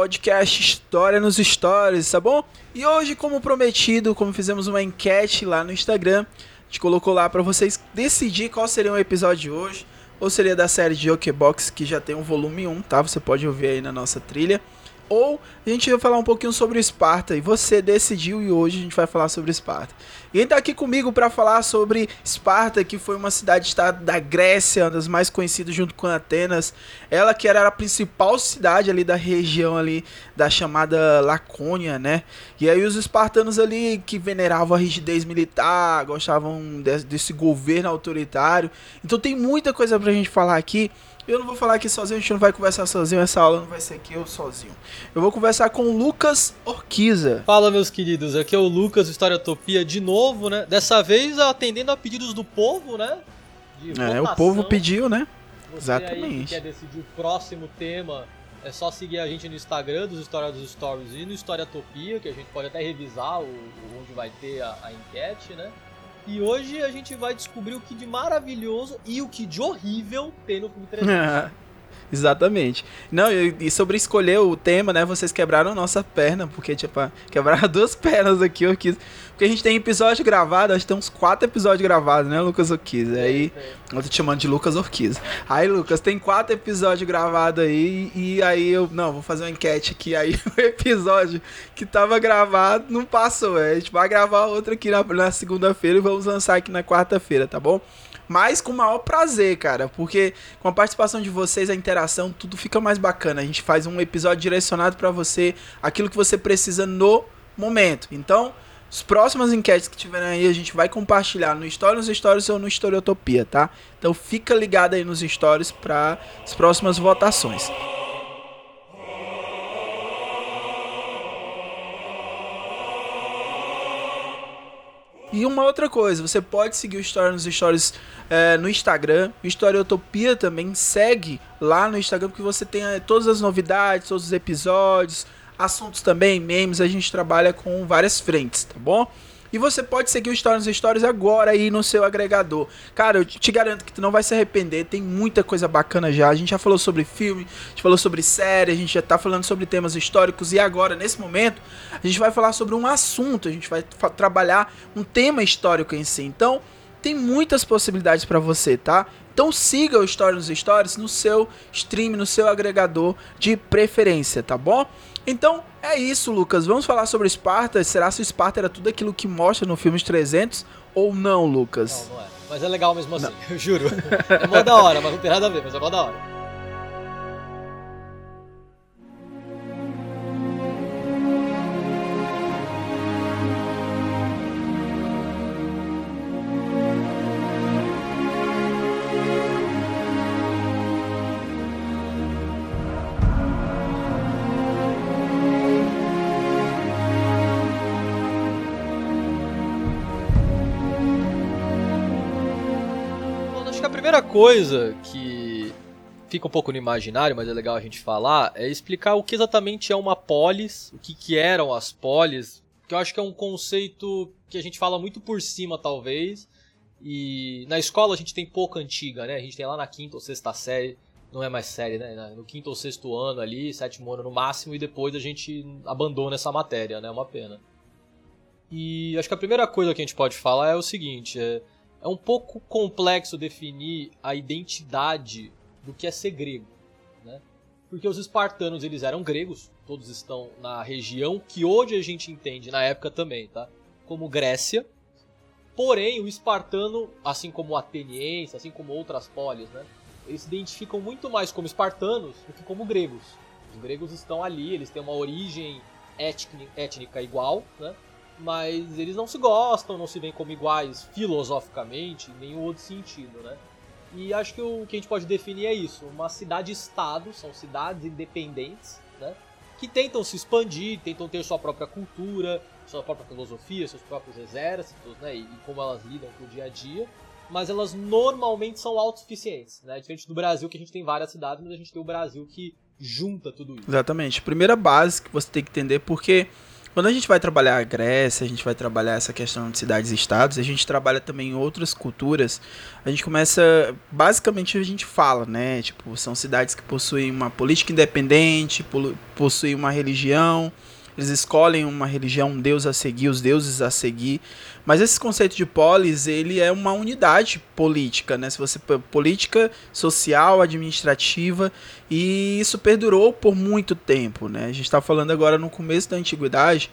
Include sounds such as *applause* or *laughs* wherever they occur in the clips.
Podcast História nos Stories, tá bom? E hoje, como prometido, como fizemos uma enquete lá no Instagram, a gente colocou lá para vocês decidir qual seria o episódio de hoje, ou seria da série de Okebox, que já tem um volume 1, tá? Você pode ouvir aí na nossa trilha. Ou a gente vai falar um pouquinho sobre o Esparta e você decidiu e hoje a gente vai falar sobre Esparta. E quem tá aqui comigo para falar sobre Esparta, que foi uma cidade-estado da Grécia, uma das mais conhecidas junto com Atenas. Ela que era a principal cidade ali da região ali da chamada Lacônia, né? E aí os espartanos ali que veneravam a rigidez militar, gostavam desse governo autoritário. Então tem muita coisa pra gente falar aqui. Eu não vou falar aqui sozinho, a gente não vai conversar sozinho, essa aula não vai ser aqui eu sozinho. Eu vou conversar com o Lucas Orquiza. Fala, meus queridos, aqui é o Lucas, Historiotopia, de novo, né? Dessa vez atendendo a pedidos do povo, né? De é, votação. o povo pediu, né? Você Exatamente. Quer decidir o próximo tema, é só seguir a gente no Instagram dos História dos Stories e no Historiotopia, que a gente pode até revisar o, onde vai ter a, a enquete, né? E hoje a gente vai descobrir o que de maravilhoso e o que de horrível tem no filme 300. *laughs* Exatamente. Não, e sobre escolher o tema, né? Vocês quebraram nossa perna, porque, tipo, quebraram *laughs* duas pernas aqui, eu quis. Porque a gente tem episódio gravado, acho que tem uns quatro episódios gravados, né, Lucas Orquiz? Aí. Eu tô te chamando de Lucas Orquiz. Aí, Lucas, tem quatro episódios gravados aí, e aí eu. Não, vou fazer uma enquete aqui. Aí *laughs* o episódio que tava gravado não passou. É, a gente vai gravar outro aqui na, na segunda-feira e vamos lançar aqui na quarta-feira, tá bom? Mas com o maior prazer, cara, porque com a participação de vocês, a interação, tudo fica mais bacana. A gente faz um episódio direcionado para você, aquilo que você precisa no momento. Então, as próximas enquetes que tiverem aí, a gente vai compartilhar no Stories, Stories ou no Historiotopia, tá? Então fica ligado aí nos Stories para as próximas votações. E uma outra coisa, você pode seguir o Story nos Stories é, no Instagram. O Historiotopia também segue lá no Instagram, porque você tem é, todas as novidades, todos os episódios, assuntos também, memes. A gente trabalha com várias frentes, tá bom? E você pode seguir o Stories nos Stories agora aí no seu agregador. Cara, eu te garanto que tu não vai se arrepender. Tem muita coisa bacana já. A gente já falou sobre filme, a gente falou sobre série, a gente já tá falando sobre temas históricos. E agora, nesse momento, a gente vai falar sobre um assunto. A gente vai trabalhar um tema histórico em si. Então, tem muitas possibilidades para você, tá? Então siga o Story nos Stories no seu stream, no seu agregador de preferência, tá bom? Então é isso, Lucas. Vamos falar sobre Esparta. Será se o Esparta era tudo aquilo que mostra no filme 300 ou não, Lucas? Não, não é. Mas é legal mesmo assim, eu juro. É mó da hora, mas não tem nada a ver, mas é mó da hora. Coisa que fica um pouco no imaginário, mas é legal a gente falar, é explicar o que exatamente é uma polis, o que, que eram as polis, que eu acho que é um conceito que a gente fala muito por cima, talvez, e na escola a gente tem pouca antiga, né? A gente tem lá na quinta ou sexta série, não é mais série, né? No quinto ou sexto ano ali, sétimo ano no máximo, e depois a gente abandona essa matéria, né? É uma pena. E acho que a primeira coisa que a gente pode falar é o seguinte: é, é um pouco complexo definir a identidade do que é ser grego, né? Porque os espartanos eles eram gregos, todos estão na região que hoje a gente entende, na época também, tá? Como Grécia. Porém, o espartano, assim como o ateniense, assim como outras polis, né? Eles se identificam muito mais como espartanos do que como gregos. Os gregos estão ali, eles têm uma origem étnica igual, né? Mas eles não se gostam, não se veem como iguais filosoficamente, em nenhum outro sentido, né? E acho que o que a gente pode definir é isso: uma cidade-estado, são cidades independentes, né? Que tentam se expandir, tentam ter sua própria cultura, sua própria filosofia, seus próprios exércitos, né? E, e como elas lidam com o dia a dia. Mas elas normalmente são autossuficientes, né? Diferente do Brasil, que a gente tem várias cidades, mas a gente tem o Brasil que junta tudo isso. Exatamente. Primeira base que você tem que entender, porque quando a gente vai trabalhar a Grécia, a gente vai trabalhar essa questão de cidades e estados, a gente trabalha também outras culturas. A gente começa, basicamente a gente fala, né? Tipo, são cidades que possuem uma política independente, possuem uma religião, eles escolhem uma religião, um deus a seguir, os deuses a seguir. Mas esse conceito de polis, ele é uma unidade política, né? Se você política social, administrativa, e isso perdurou por muito tempo, né? A gente está falando agora no começo da antiguidade,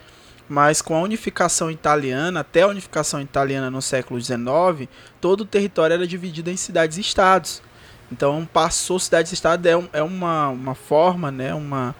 mas com a unificação italiana, até a unificação italiana no século XIX, todo o território era dividido em cidades e estados. Então passou cidades estados é, é uma, uma forma, né, uma,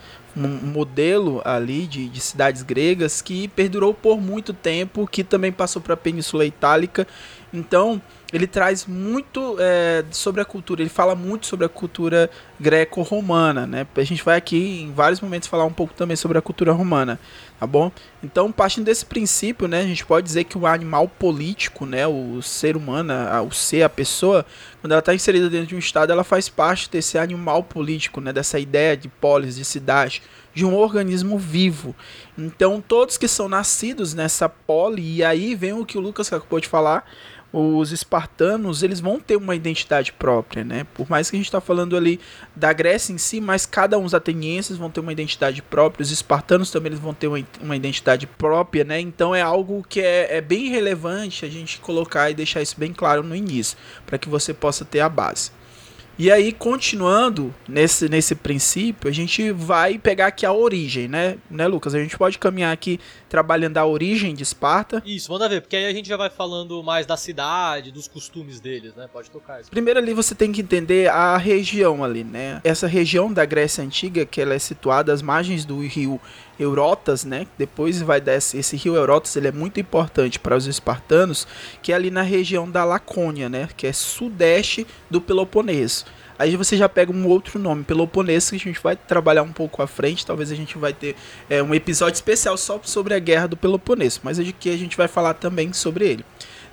um modelo ali de, de cidades gregas que perdurou por muito tempo, que também passou para a Península Itálica. Então, ele traz muito é, sobre a cultura, ele fala muito sobre a cultura greco-romana, né? A gente vai aqui em vários momentos falar um pouco também sobre a cultura romana, tá bom? Então, partindo desse princípio, né, a gente pode dizer que o animal político, né, o ser humano, o ser, a pessoa, quando ela está inserida dentro de um estado, ela faz parte desse animal político, né, dessa ideia de polis, de cidade, de um organismo vivo. Então, todos que são nascidos nessa poli, e aí vem o que o Lucas acabou de falar, os espartanos eles vão ter uma identidade própria, né? Por mais que a gente está falando ali da Grécia em si, mas cada um os atenienses vão ter uma identidade própria, os espartanos também eles vão ter uma, uma identidade própria, né? Então é algo que é, é bem relevante a gente colocar e deixar isso bem claro no início, para que você possa ter a base. E aí, continuando nesse, nesse princípio, a gente vai pegar aqui a origem, né? Né, Lucas? A gente pode caminhar aqui trabalhando a origem de Esparta. Isso, manda ver, porque aí a gente já vai falando mais da cidade, dos costumes deles, né? Pode tocar. Isso. Primeiro ali você tem que entender a região ali, né? Essa região da Grécia Antiga, que ela é situada às margens do rio Eurotas, né? Depois vai descer esse rio Eurotas, ele é muito importante para os espartanos, que é ali na região da Lacônia, né? Que é sudeste do Peloponeso. Aí você já pega um outro nome, Peloponeso, que a gente vai trabalhar um pouco à frente. Talvez a gente vai ter é, um episódio especial só sobre a guerra do Peloponeso, mas é de que a gente vai falar também sobre ele.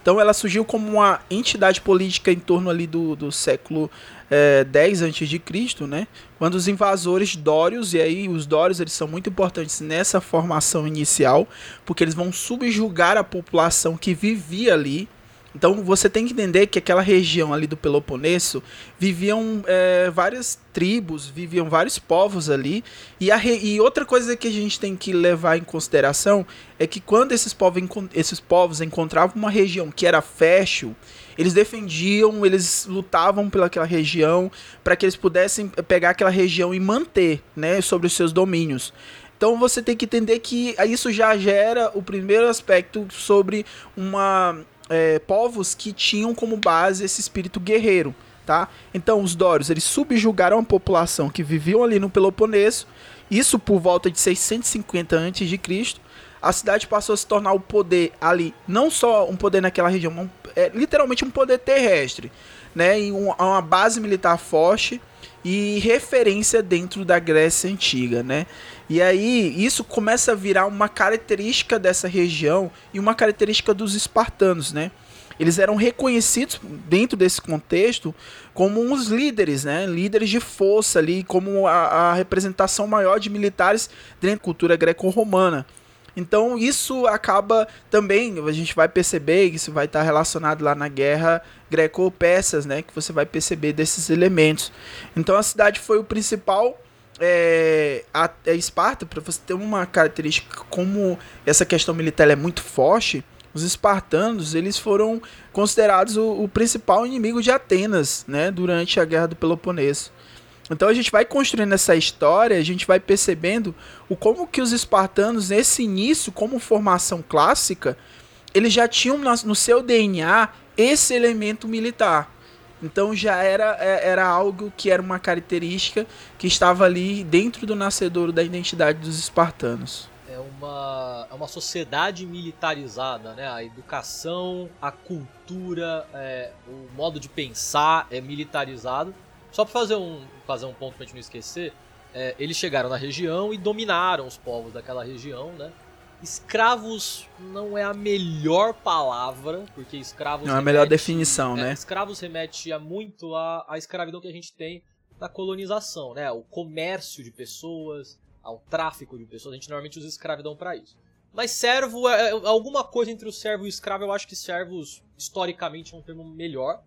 Então ela surgiu como uma entidade política em torno ali do, do século é, 10 a.C., né? Quando os invasores dórios, e aí os dórios eles são muito importantes nessa formação inicial, porque eles vão subjugar a população que vivia ali, então você tem que entender que aquela região ali do Peloponeso viviam é, várias tribos, viviam vários povos ali. E, re... e outra coisa que a gente tem que levar em consideração é que quando esses povos, esses povos encontravam uma região que era fértil, eles defendiam, eles lutavam pelaquela região para que eles pudessem pegar aquela região e manter né, sobre os seus domínios. Então você tem que entender que isso já gera o primeiro aspecto sobre uma é, povos que tinham como base esse espírito guerreiro, tá? Então os dórios eles subjugaram a população que viviam ali no Peloponeso, isso por volta de 650 a.C. A cidade passou a se tornar o poder ali, não só um poder naquela região, um, é, literalmente um poder terrestre, né? E um, uma base militar forte e referência dentro da Grécia antiga, né? E aí isso começa a virar uma característica dessa região e uma característica dos espartanos, né? Eles eram reconhecidos dentro desse contexto como uns líderes, né? Líderes de força ali, como a, a representação maior de militares dentro da cultura greco-romana. Então isso acaba também, a gente vai perceber isso vai estar relacionado lá na guerra greco-persas, né, que você vai perceber desses elementos. Então a cidade foi o principal é, a, a Esparta, para você ter uma característica como essa questão militar é muito forte, os espartanos eles foram considerados o, o, principal inimigo de Atenas, né, durante a guerra do Peloponeso. Então a gente vai construindo essa história, a gente vai percebendo o como que os espartanos nesse início, como formação clássica, eles já tinham no seu DNA esse elemento militar. Então já era, é, era algo que era uma característica que estava ali dentro do nascedouro da identidade dos espartanos. É uma, é uma sociedade militarizada, né? A educação, a cultura, é, o modo de pensar é militarizado. Só para fazer um, fazer um ponto para a gente não esquecer, é, eles chegaram na região e dominaram os povos daquela região, né? Escravos não é a melhor palavra, porque escravos. Não é a melhor definição, é, né? Escravos remete a muito à, à escravidão que a gente tem na colonização, né? O comércio de pessoas, ao tráfico de pessoas. A gente normalmente usa escravidão para isso. Mas servo é, é alguma coisa entre o servo e o escravo. Eu acho que servos historicamente é um termo melhor.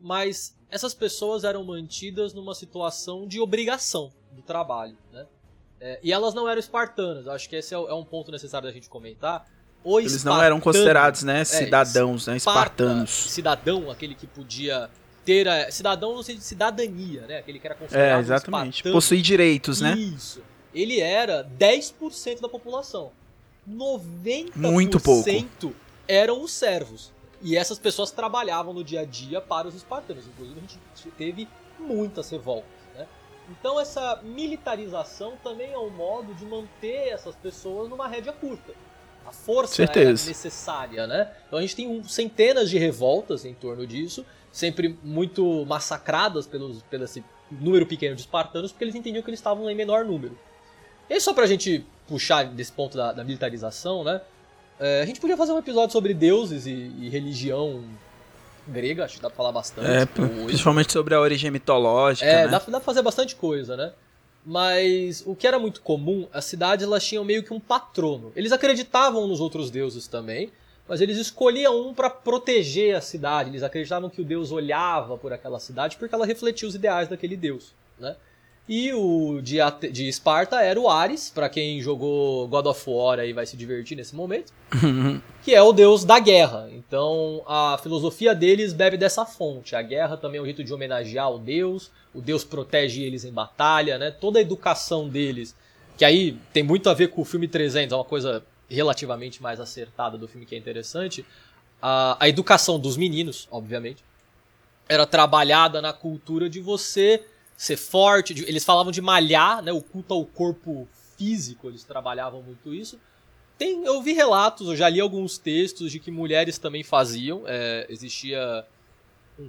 Mas essas pessoas eram mantidas numa situação de obrigação do trabalho, né? É, e elas não eram espartanas. Acho que esse é, é um ponto necessário da gente comentar. O Eles não eram considerados, né, é, cidadãos, é, né, espartanos. Cidadão, aquele que podia ter a, cidadão no sentido de cidadania, né, aquele que era considerado É, exatamente. Um Possuir direitos, né? Isso. Ele era 10% da população. 90% Muito pouco. eram os servos. E essas pessoas trabalhavam no dia a dia para os espartanos. Inclusive, a gente teve muitas revoltas. Então essa militarização também é um modo de manter essas pessoas numa rédea curta. A força é necessária, né? Então a gente tem centenas de revoltas em torno disso, sempre muito massacradas pelos, pelo esse número pequeno de espartanos, porque eles entendiam que eles estavam em menor número. E só pra gente puxar desse ponto da, da militarização, né? É, a gente podia fazer um episódio sobre deuses e, e religião grega, acho que dá pra falar bastante. É, principalmente sobre a origem mitológica. É, né? dá, dá pra fazer bastante coisa, né? Mas o que era muito comum, as cidades elas tinham meio que um patrono. Eles acreditavam nos outros deuses também, mas eles escolhiam um para proteger a cidade. Eles acreditavam que o deus olhava por aquela cidade porque ela refletia os ideais daquele deus, né? E o de, de Esparta era o Ares, para quem jogou God of War aí vai se divertir nesse momento, *laughs* que é o deus da guerra. Então a filosofia deles bebe dessa fonte. A guerra também é um jeito de homenagear o deus, o deus protege eles em batalha, né? Toda a educação deles, que aí tem muito a ver com o filme 300, é uma coisa relativamente mais acertada do filme que é interessante. A, a educação dos meninos, obviamente, era trabalhada na cultura de você ser forte. De, eles falavam de malhar, né? O culto ao corpo físico, eles trabalhavam muito isso. Tem, eu vi relatos, eu já li alguns textos de que mulheres também faziam. É, existia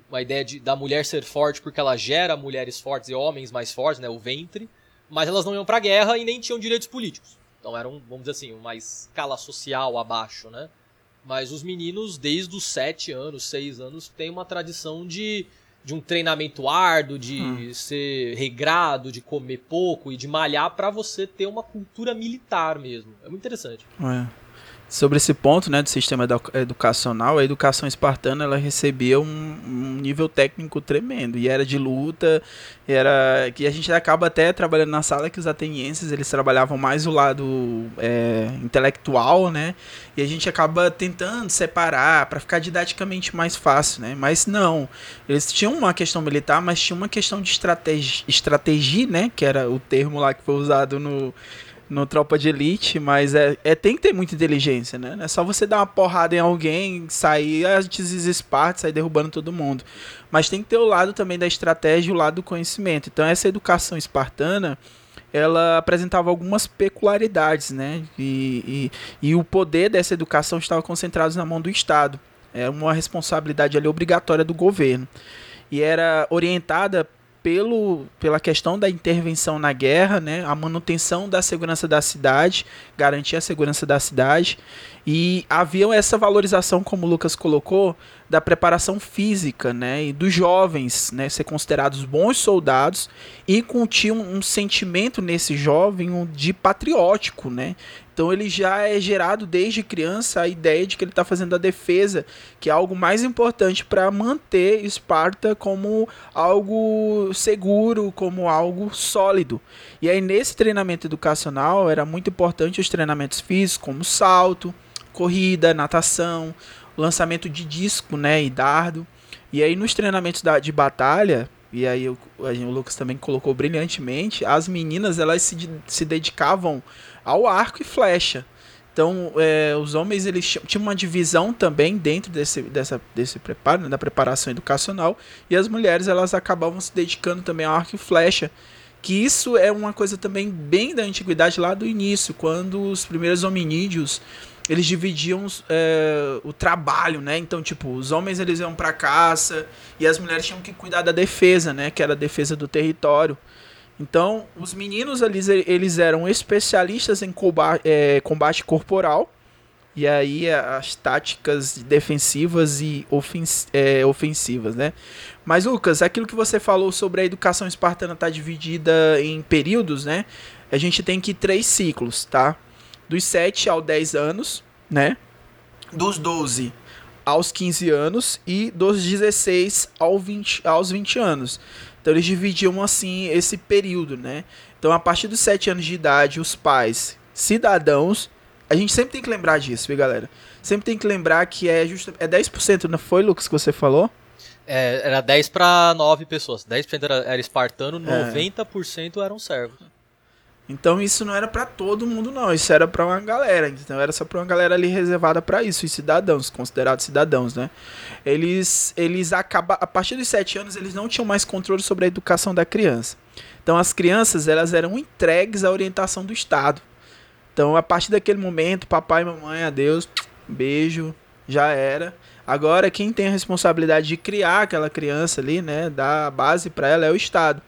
uma ideia de, da mulher ser forte porque ela gera mulheres fortes e homens mais fortes, né? O ventre. Mas elas não iam pra guerra e nem tinham direitos políticos. Então eram, vamos dizer assim, uma escala social abaixo, né? Mas os meninos, desde os 7 anos, 6 anos, têm uma tradição de de um treinamento árduo, de hum. ser regrado, de comer pouco e de malhar para você ter uma cultura militar mesmo. É muito interessante. É sobre esse ponto né, do sistema educacional, a educação espartana ela recebia um, um, nível técnico tremendo. E era de luta, era que a gente acaba até trabalhando na sala que os atenienses eles trabalhavam mais o lado é, intelectual, né, e a gente acaba tentando separar para ficar didaticamente mais fácil, né, mas não, eles tinham uma questão militar, mas tinha uma questão de estratégia, estratégia, né, que era o termo lá que foi usado no no Tropa de Elite, mas é, é tem que ter muita inteligência, né? Não é só você dar uma porrada em alguém, sair antes Esparta, sair derrubando todo mundo. Mas tem que ter o lado também da estratégia o lado do conhecimento. Então essa educação espartana, ela apresentava algumas peculiaridades, né? E, e, e o poder dessa educação estava concentrado na mão do Estado. É uma responsabilidade ali obrigatória do governo. E era orientada pelo, pela questão da intervenção na guerra, né, a manutenção da segurança da cidade, garantir a segurança da cidade. E havia essa valorização, como o Lucas colocou, da preparação física, né, e dos jovens, né, ser considerados bons soldados e tinha um, um sentimento nesse jovem de patriótico, né, Então ele já é gerado desde criança a ideia de que ele está fazendo a defesa, que é algo mais importante para manter Esparta como algo seguro, como algo sólido. E aí nesse treinamento educacional era muito importante os treinamentos físicos, como salto, corrida, natação, lançamento de disco, né, e dardo. E aí nos treinamentos da, de batalha, e aí o, o Lucas também colocou brilhantemente, as meninas elas se, se dedicavam ao arco e flecha. Então, é, os homens eles tinham uma divisão também dentro desse, dessa, desse preparo, né, da preparação educacional, e as mulheres elas acabavam se dedicando também ao arco e flecha. Que isso é uma coisa também bem da antiguidade lá do início, quando os primeiros hominídeos eles dividiam é, o trabalho, né? Então, tipo, os homens eles iam para caça e as mulheres tinham que cuidar da defesa, né? Que era a defesa do território. Então, os meninos ali, eles eram especialistas em combate, é, combate corporal. E aí as táticas defensivas e ofens é, ofensivas, né? Mas, Lucas, aquilo que você falou sobre a educação espartana tá dividida em períodos, né? A gente tem que três ciclos, tá? Dos 7 aos 10 anos, né? Dos 12 aos 15 anos e dos 16 aos 20, aos 20 anos. Então eles dividiam assim esse período, né? Então a partir dos 7 anos de idade, os pais, cidadãos, a gente sempre tem que lembrar disso, viu, galera? Sempre tem que lembrar que é justo é 10%, não foi, Lucas, que você falou? É, era 10 para 9 pessoas. 10% era, era espartano, 90% é. eram servos. Então isso não era para todo mundo não, isso era para uma galera, então era só para uma galera ali reservada para isso, os cidadãos, considerados cidadãos, né? Eles eles acaba a partir dos sete anos eles não tinham mais controle sobre a educação da criança. Então as crianças elas eram entregues à orientação do Estado. Então a partir daquele momento, papai e mamãe, adeus, beijo, já era. Agora quem tem a responsabilidade de criar aquela criança ali, né, dar a base para ela é o Estado.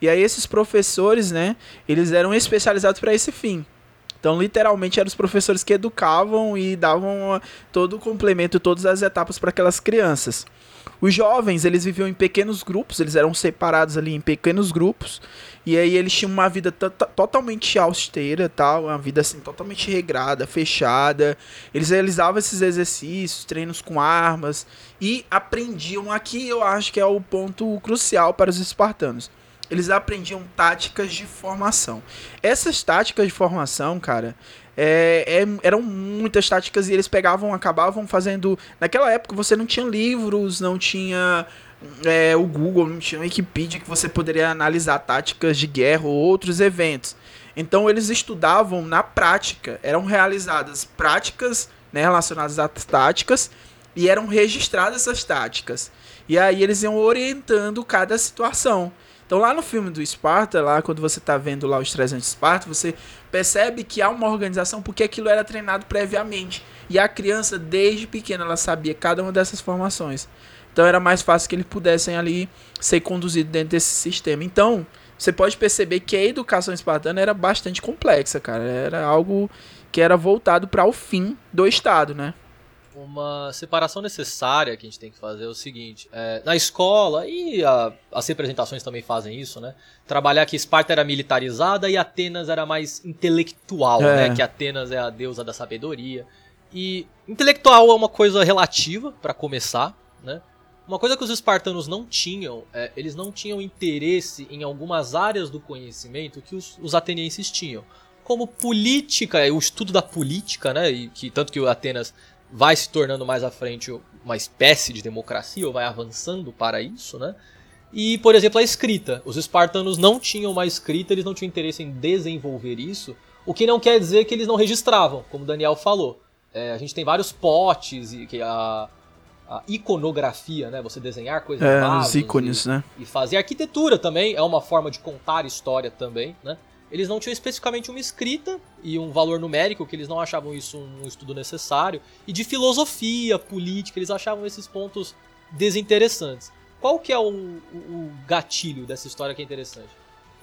E aí esses professores, né, eles eram especializados para esse fim. Então, literalmente, eram os professores que educavam e davam todo o complemento, todas as etapas para aquelas crianças. Os jovens, eles viviam em pequenos grupos, eles eram separados ali em pequenos grupos, e aí eles tinham uma vida totalmente austera, tal, uma vida assim totalmente regrada, fechada. Eles realizavam esses exercícios, treinos com armas e aprendiam aqui, eu acho que é o ponto crucial para os espartanos eles aprendiam táticas de formação. Essas táticas de formação, cara, é, é, eram muitas táticas e eles pegavam, acabavam fazendo. Naquela época você não tinha livros, não tinha é, o Google, não tinha Wikipedia que você poderia analisar táticas de guerra ou outros eventos. Então eles estudavam na prática, eram realizadas práticas né, relacionadas às táticas e eram registradas essas táticas. E aí eles iam orientando cada situação. Então lá no filme do Esparta, lá quando você está vendo lá os 300 de Esparta, você percebe que há uma organização porque aquilo era treinado previamente. E a criança, desde pequena, ela sabia cada uma dessas formações. Então era mais fácil que eles pudessem ali ser conduzidos dentro desse sistema. Então, você pode perceber que a educação espartana era bastante complexa, cara. Era algo que era voltado para o fim do Estado, né? Uma separação necessária que a gente tem que fazer é o seguinte: é, na escola, e a, as representações também fazem isso, né? Trabalhar que Esparta era militarizada e Atenas era mais intelectual, é. né? Que Atenas é a deusa da sabedoria. E intelectual é uma coisa relativa, para começar, né? Uma coisa que os espartanos não tinham, é, eles não tinham interesse em algumas áreas do conhecimento que os, os atenienses tinham como política, o estudo da política, né? E que tanto que o Atenas vai se tornando mais à frente uma espécie de democracia, ou vai avançando para isso, né? E, por exemplo, a escrita. Os espartanos não tinham uma escrita, eles não tinham interesse em desenvolver isso, o que não quer dizer que eles não registravam, como o Daniel falou. É, a gente tem vários potes e que a, a iconografia, né? Você desenhar coisas é, os ícones, e, né? E fazer arquitetura também é uma forma de contar história também, né? Eles não tinham especificamente uma escrita e um valor numérico, que eles não achavam isso um estudo necessário, e de filosofia, política, eles achavam esses pontos desinteressantes. Qual que é o, o, gatilho dessa história que é interessante?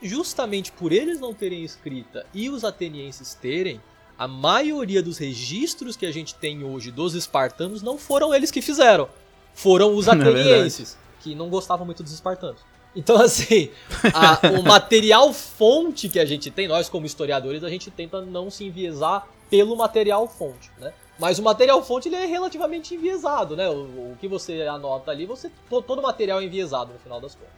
Justamente por eles não terem escrita e os atenienses terem, a maioria dos registros que a gente tem hoje dos espartanos não foram eles que fizeram, foram os *laughs* é atenienses, é que não gostavam muito dos espartanos. Então, assim, a, o material fonte que a gente tem, nós como historiadores, a gente tenta não se enviesar pelo material fonte, né? Mas o material fonte ele é relativamente enviesado, né? O, o que você anota ali, você todo material é enviesado no final das contas.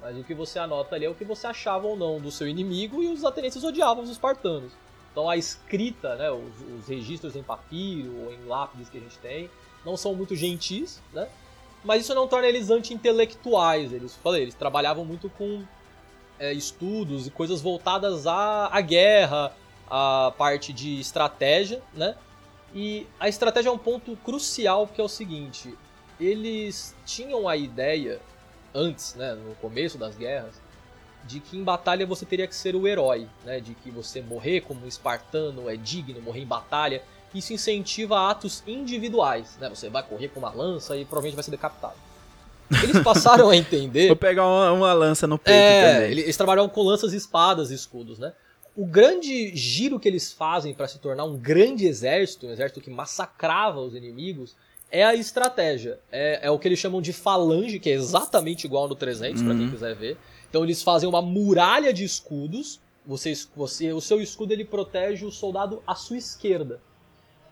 Mas o que você anota ali é o que você achava ou não do seu inimigo e os atenienses odiavam os espartanos. Então a escrita, né, os, os registros em papiro ou em lápides que a gente tem, não são muito gentis, né? Mas isso não torna eles anti-intelectuais. Eles, falei, eles trabalhavam muito com é, estudos e coisas voltadas à, à guerra, à parte de estratégia, né? E a estratégia é um ponto crucial, porque é o seguinte: eles tinham a ideia, antes, né, no começo das guerras, de que em batalha você teria que ser o herói, né? De que você morrer como um espartano é digno, morrer em batalha. Isso incentiva atos individuais, né? Você vai correr com uma lança e provavelmente vai ser decapitado. Eles passaram a *laughs* entender. Vou pegar uma, uma lança no peito é, também. Eles trabalhavam com lanças, espadas e escudos, né? O grande giro que eles fazem para se tornar um grande exército, um exército que massacrava os inimigos, é a estratégia. É, é o que eles chamam de falange, que é exatamente igual no 300, uhum. para quem quiser ver. Então eles fazem uma muralha de escudos. Você, você, o seu escudo ele protege o soldado à sua esquerda.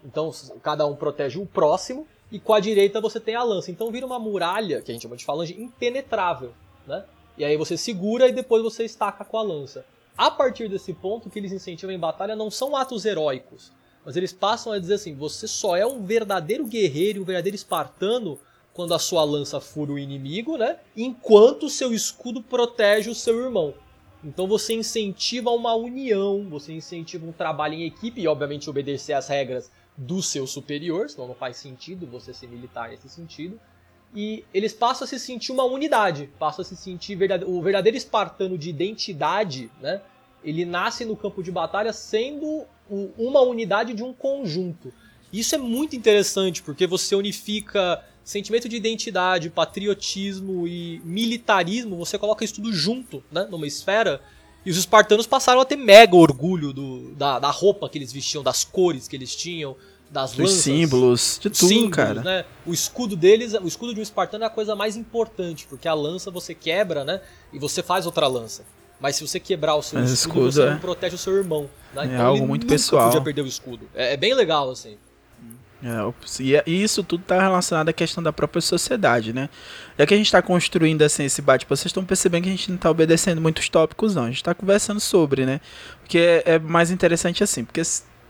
Então cada um protege o próximo e com a direita você tem a lança. Então vira uma muralha, que a gente chama de falange, impenetrável, né? E aí você segura e depois você estaca com a lança. A partir desse ponto, o que eles incentivam em batalha não são atos heróicos, mas eles passam a dizer assim: você só é um verdadeiro guerreiro, um verdadeiro espartano quando a sua lança fura o inimigo, né? Enquanto o seu escudo protege o seu irmão. Então você incentiva uma união, você incentiva um trabalho em equipe e, obviamente, obedecer às regras do seu superior, senão não faz sentido você ser militar nesse sentido. E eles passam a se sentir uma unidade, passam a se sentir o verdadeiro espartano de identidade, né? Ele nasce no campo de batalha sendo uma unidade de um conjunto. Isso é muito interessante porque você unifica sentimento de identidade, patriotismo e militarismo, você coloca isso tudo junto, né, numa esfera. E os espartanos passaram a ter mega orgulho do, da, da roupa que eles vestiam, das cores que eles tinham, das Dos lanças, símbolos, de tudo, símbolos, cara. Né? O escudo deles, o escudo de um espartano é a coisa mais importante, porque a lança você quebra, né? E você faz outra lança. Mas se você quebrar o seu escudo, escudo, você é. não protege o seu irmão. Né? É Então algo muito pessoal. podia perder o escudo. É, é bem legal, assim. É, ops, e, isso tudo está relacionado à questão da própria sociedade, né? Já que a gente está construindo assim, esse bate, vocês estão percebendo que a gente não está obedecendo muitos tópicos, não. A gente está conversando sobre, né? Porque é, é mais interessante assim, porque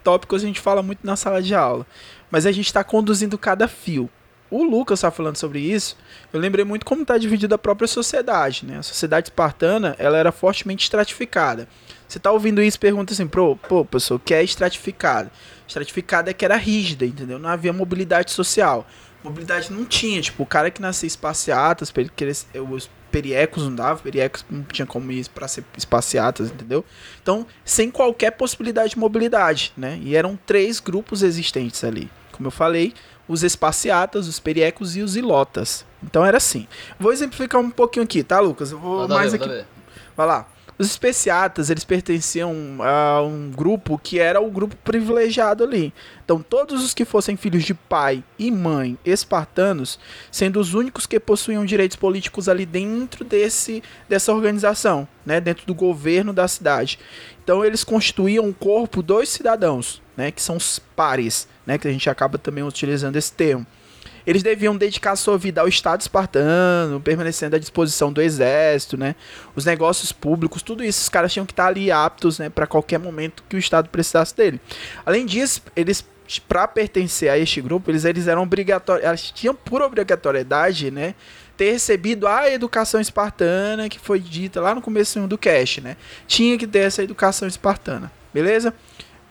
tópicos a gente fala muito na sala de aula, mas a gente está conduzindo cada fio. O Lucas está falando sobre isso. Eu lembrei muito como está dividida a própria sociedade, né? A sociedade espartana, ela era fortemente estratificada. Você está ouvindo isso pergunta assim, pô, pô, pessoal, o que é estratificada? Estratificada é que era rígida, entendeu? Não havia mobilidade social. Mobilidade não tinha, tipo, o cara que nascia espaciatas, os periecos não dava, periecos não tinha como ir para ser espaciatas, entendeu? Então, sem qualquer possibilidade de mobilidade, né? E eram três grupos existentes ali. Como eu falei, os espaciatas, os periecos e os ilotas. Então era assim. Vou exemplificar um pouquinho aqui, tá, Lucas? Eu vou Manda mais ver, aqui. Vai lá. Os especiatas, eles pertenciam a um grupo que era o grupo privilegiado ali. Então, todos os que fossem filhos de pai e mãe espartanos, sendo os únicos que possuíam direitos políticos ali dentro desse, dessa organização, né, dentro do governo da cidade. Então, eles constituíam um corpo dos cidadãos, né, que são os pares, né, que a gente acaba também utilizando esse termo. Eles deviam dedicar sua vida ao Estado espartano, permanecendo à disposição do exército, né? Os negócios públicos, tudo isso, os caras tinham que estar ali aptos, né, para qualquer momento que o Estado precisasse dele. Além disso, eles para pertencer a este grupo, eles, eles eram obrigatórios, tinham por obrigatoriedade, né, ter recebido a educação espartana que foi dita lá no começo do cast, né? Tinha que ter essa educação espartana, beleza?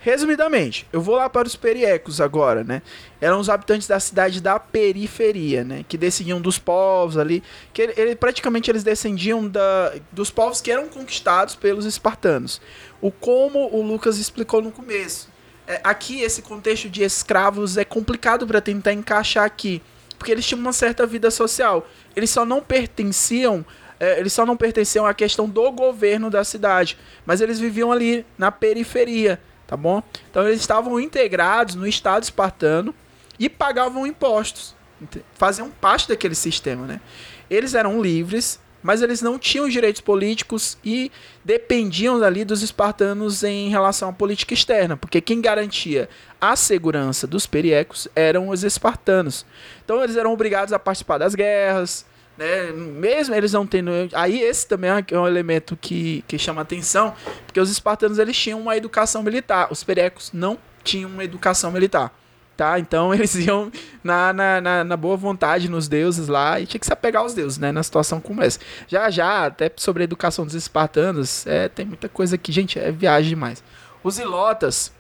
Resumidamente, eu vou lá para os periecos agora, né? Eram os habitantes da cidade da periferia, né? Que descendiam dos povos ali, que ele, praticamente eles descendiam da, dos povos que eram conquistados pelos espartanos. O como o Lucas explicou no começo. É, aqui esse contexto de escravos é complicado para tentar encaixar aqui, porque eles tinham uma certa vida social. Eles só não pertenciam é, eles só não pertenciam à questão do governo da cidade, mas eles viviam ali na periferia, tá bom? Então eles estavam integrados no Estado espartano e pagavam impostos, faziam parte daquele sistema, né? Eles eram livres, mas eles não tinham direitos políticos e dependiam ali dos espartanos em relação à política externa, porque quem garantia a segurança dos periecos eram os espartanos. Então eles eram obrigados a participar das guerras, né? mesmo eles não tendo. Aí esse também é um elemento que, que chama atenção, porque os espartanos eles tinham uma educação militar, os periecos não tinham uma educação militar tá? Então *laughs* eles iam na, na, na, na, boa vontade nos deuses lá e tinha que se apegar aos deuses, né? Na situação como essa. Já, já, até sobre a educação dos espartanos, é, tem muita coisa aqui, gente, é viagem demais. Os ilotas,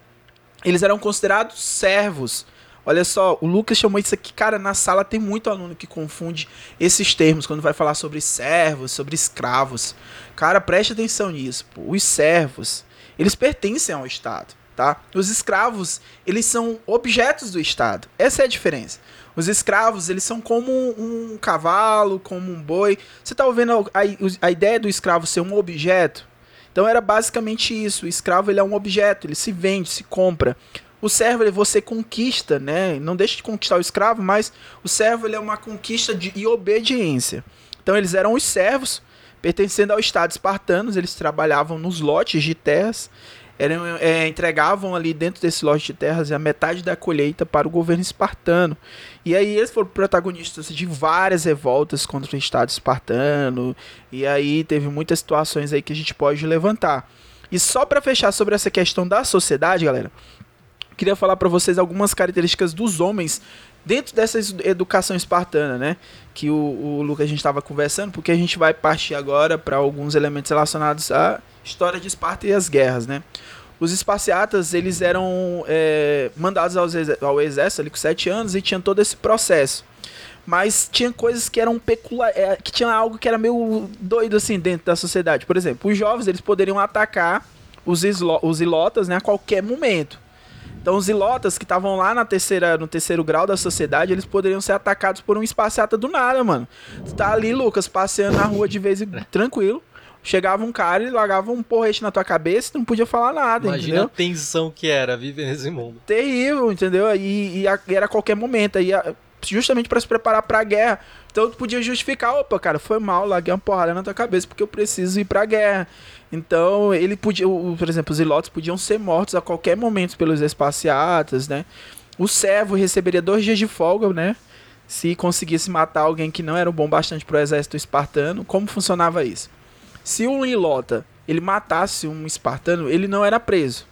eles eram considerados servos. Olha só, o Lucas chamou isso aqui, cara, na sala tem muito aluno que confunde esses termos quando vai falar sobre servos, sobre escravos. Cara, preste atenção nisso, pô. Os servos, eles pertencem ao Estado tá? Os escravos, eles são objetos do Estado. Essa é a diferença. Os escravos, eles são como um cavalo, como um boi. Você tá ouvindo a, a, a ideia do escravo ser um objeto? Então era basicamente isso. O escravo ele é um objeto, ele se vende, se compra. O servo você conquista, né? Não deixa de conquistar o escravo, mas o servo ele é uma conquista de e obediência. Então eles eram os servos pertencendo ao Estado espartanos, eles trabalhavam nos lotes de terras eram, é, entregavam ali dentro desse lote de terras a metade da colheita para o governo espartano. E aí eles foram protagonistas de várias revoltas contra o Estado espartano. E aí teve muitas situações aí que a gente pode levantar. E só para fechar sobre essa questão da sociedade, galera, queria falar para vocês algumas características dos homens dentro dessa educação espartana, né? Que o, o Lucas a gente estava conversando, porque a gente vai partir agora para alguns elementos relacionados à história de Esparta e as guerras, né? Os esparciatas, eles eram é, mandados ao, exército ali com sete anos e tinham todo esse processo. Mas tinha coisas que eram peculiar, é, que tinha algo que era meio doido assim dentro da sociedade. Por exemplo, os jovens eles poderiam atacar os, os ilotas né, a qualquer momento. Então os ilotas que estavam lá na terceira, no terceiro grau da sociedade, eles poderiam ser atacados por um espaciata do nada, mano. Você tá ali, Lucas, passeando na rua de vez em *laughs* tranquilo. Chegava um cara e largava um porrete na tua cabeça e não podia falar nada, Imagina entendeu? a tensão que era viver nesse mundo. Terrível, entendeu? E, e, a, e era a qualquer momento. Aí, justamente para se preparar para a guerra. Então tu podia justificar, opa, cara, foi mal, larguei uma porrada na tua cabeça porque eu preciso ir para a guerra. Então, ele podia, por exemplo, os ilotes podiam ser mortos a qualquer momento pelos espaciatas, né? O servo receberia dois dias de folga, né? Se conseguisse matar alguém que não era bom bastante para o exército espartano. Como funcionava isso? Se um ilota ele matasse um espartano, ele não era preso.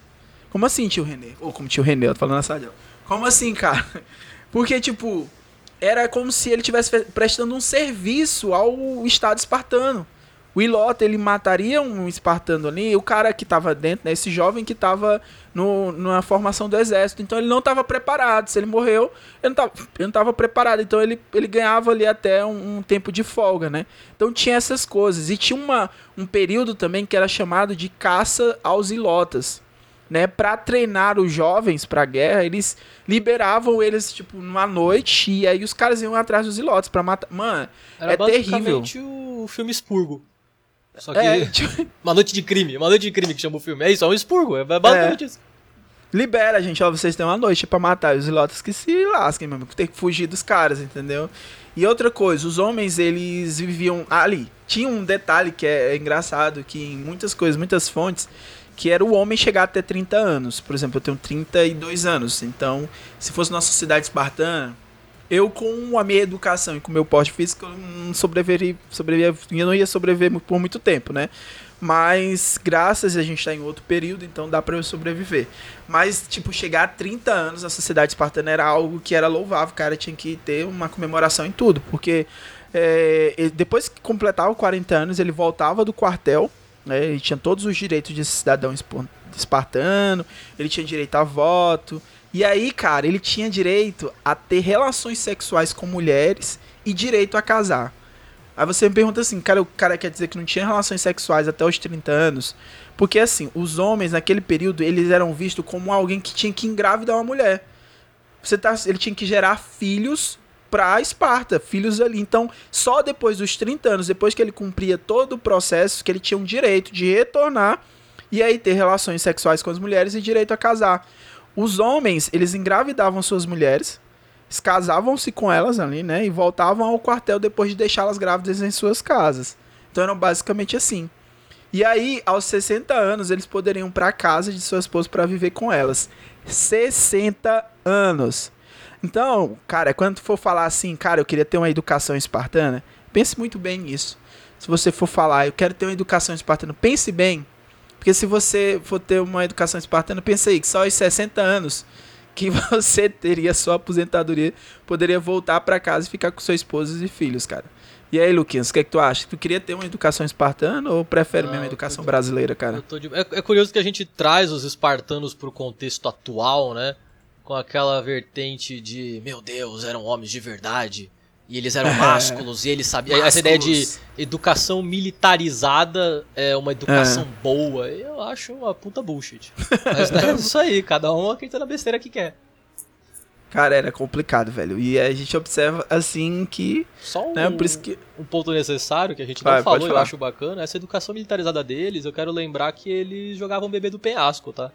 Como assim, tio René? Ou como tio René, eu tô falando sala. Como assim, cara? *laughs* Porque, tipo, era como se ele estivesse prestando um serviço ao Estado espartano o Ilota ele mataria um espartano ali, o cara que estava dentro, né, esse jovem que estava na formação do exército. Então ele não estava preparado. Se ele morreu, ele não estava preparado. Então ele, ele ganhava ali até um, um, tempo de folga, né? Então tinha essas coisas. E tinha uma, um período também que era chamado de caça aos ilotas. Né, para treinar os jovens para guerra, eles liberavam eles tipo numa noite e aí os caras iam atrás dos ilotes para matar. Mano, era é terrível. o filme Expurgo. Só que. É, *laughs* tipo... Uma noite de crime, uma noite de crime que chama o filme. É isso, é um expurgo, é basicamente é. isso. Libera, gente, ó, vocês têm uma noite para matar os ilotas que se lasquem mesmo, que tem que fugir dos caras, entendeu? E outra coisa, os homens, eles viviam ali. Tinha um detalhe que é, é engraçado, que em muitas coisas, muitas fontes, que era o homem chegar até 30 anos. Por exemplo, eu tenho 32 anos, então, se fosse nossa sociedade espartana, eu, com a minha educação e com o meu porte físico, não eu não ia sobreviver por muito tempo, né? Mas, graças a gente estar tá em outro período, então dá para eu sobreviver. Mas, tipo, chegar a 30 anos na sociedade espartana era algo que era louvável, cara. Tinha que ter uma comemoração em tudo. Porque é, depois que completava 40 anos, ele voltava do quartel, né? Ele tinha todos os direitos de cidadão espartano, ele tinha direito a voto, e aí, cara, ele tinha direito a ter relações sexuais com mulheres e direito a casar. Aí você me pergunta assim, cara, o cara quer dizer que não tinha relações sexuais até os 30 anos? Porque assim, os homens naquele período, eles eram vistos como alguém que tinha que engravidar uma mulher. Você tá, ele tinha que gerar filhos para Esparta, filhos ali. Então, só depois dos 30 anos, depois que ele cumpria todo o processo, que ele tinha um direito de retornar e aí ter relações sexuais com as mulheres e direito a casar. Os homens, eles engravidavam suas mulheres, casavam-se com elas ali, né? E voltavam ao quartel depois de deixá-las grávidas em suas casas. Então eram basicamente assim. E aí, aos 60 anos, eles poderiam ir para casa de sua esposa para viver com elas. 60 anos. Então, cara, quando for falar assim, cara, eu queria ter uma educação espartana, pense muito bem nisso. Se você for falar, eu quero ter uma educação espartana, pense bem. Porque se você for ter uma educação espartana, pense aí que só aos 60 anos que *laughs* você teria sua aposentadoria, poderia voltar para casa e ficar com sua esposa e filhos, cara. E aí, Luquinhas, o que, é que tu acha? Tu queria ter uma educação espartana ou prefere Não, mesmo a tô educação brasileira, cara? De- É, é curioso que a gente traz os espartanos pro contexto atual, né? Com aquela vertente de, meu Deus, eram homens de verdade. E eles eram É. másculos, e eles sabiam. Essa ideia de Másculos. educação militarizada é uma educação boa. Eu acho uma puta bullshit. Mas é *laughs* isso aí, cada um acredita na besteira que quer. Cara, era complicado, velho. E a gente observa, assim, que... Só um, Né, por isso que... um ponto necessário que a gente Vai, não falou, pode eu acho bacana, essa educação militarizada deles, eu quero lembrar que eles jogavam bebê do penhasco, tá?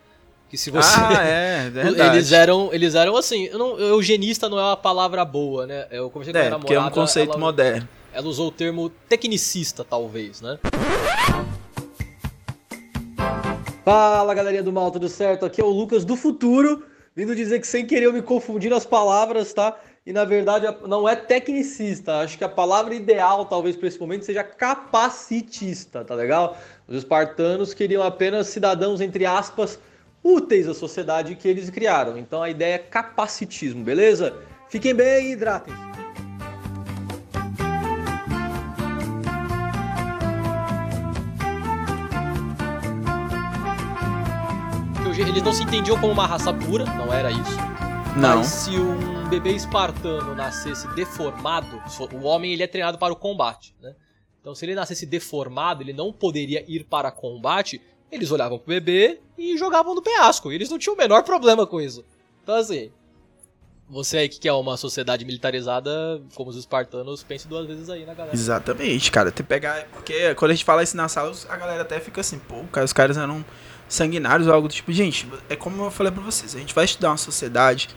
Que se você. Ah, *laughs* é, verdade. Eles eram, eles eram assim, eu não, eugenista não é uma palavra boa, né? Eu conversei com a É, minha porque é um namorada, conceito ela, moderno. ela usou o termo tecnicista, talvez, né? Fala galerinha do mal, tudo certo? Aqui é o Lucas do futuro, vindo dizer que sem querer eu me confundi nas palavras, tá? E na verdade não é tecnicista, acho que a palavra ideal talvez para esse momento seja capacitista, tá legal? Os espartanos queriam apenas cidadãos, entre aspas, úteis à sociedade que eles criaram. Então a ideia é capacitismo, beleza? Fiquem bem e hidratem-se. Eles não se entendiam como uma raça pura, não era isso. Não. Mas se um bebê espartano nascesse deformado, o homem ele é treinado para o combate, né? Então se ele nascesse deformado, ele não poderia ir para combate, eles olhavam pro bebê e jogavam no penhasco. E eles não tinham o menor problema com isso. Então assim, você aí que quer uma sociedade militarizada como os espartanos, pense duas vezes aí na galera. Exatamente, cara. Tem pegar. Porque quando a gente fala isso na sala, a galera até fica assim, pô, cara, os caras eram sanguinários ou algo do tipo. Gente, é como eu falei pra vocês, a gente vai estudar uma sociedade,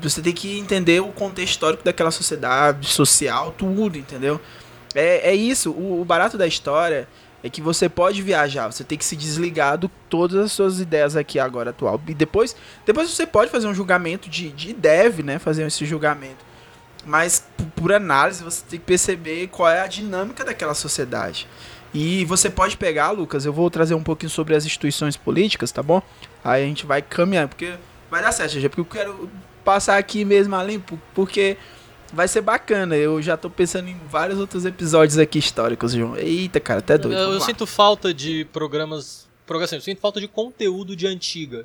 você tem que entender o contexto histórico daquela sociedade, social, tudo, entendeu? É, é isso, o, o barato da história é que você pode viajar, você tem que se desligar de todas as suas ideias aqui agora atual. E depois, depois você pode fazer um julgamento de, de deve, né, fazer esse julgamento. Mas por análise você tem que perceber qual é a dinâmica daquela sociedade. E você pode pegar, Lucas, eu vou trazer um pouquinho sobre as instituições políticas, tá bom? Aí a gente vai caminhando, porque vai dar certo, já porque eu quero passar aqui mesmo a limpo, porque vai ser bacana. Eu já tô pensando em vários outros episódios aqui históricos, João. Eita, cara, até doido. Eu, eu sinto falta de programas. progra- assim, eu sinto falta de conteúdo de antiga.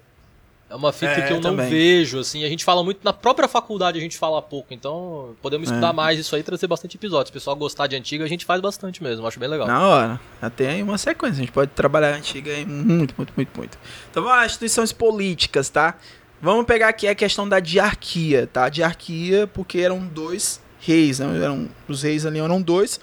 É uma fita É, que eu não também. vejo, assim. A gente fala muito. Na própria faculdade a gente fala pouco, então podemos estudar É. mais isso aí e trazer bastante episódios. Se o pessoal gostar de antiga, a gente faz bastante mesmo. Acho bem legal. Na hora. Até aí uma sequência. A gente pode trabalhar antiga aí muito, muito, muito, muito. Então vamos lá, instituições políticas, tá? Vamos pegar aqui a questão da diarquia, tá? Diarquia, porque eram dois reis, né? Eram, os reis ali eram dois.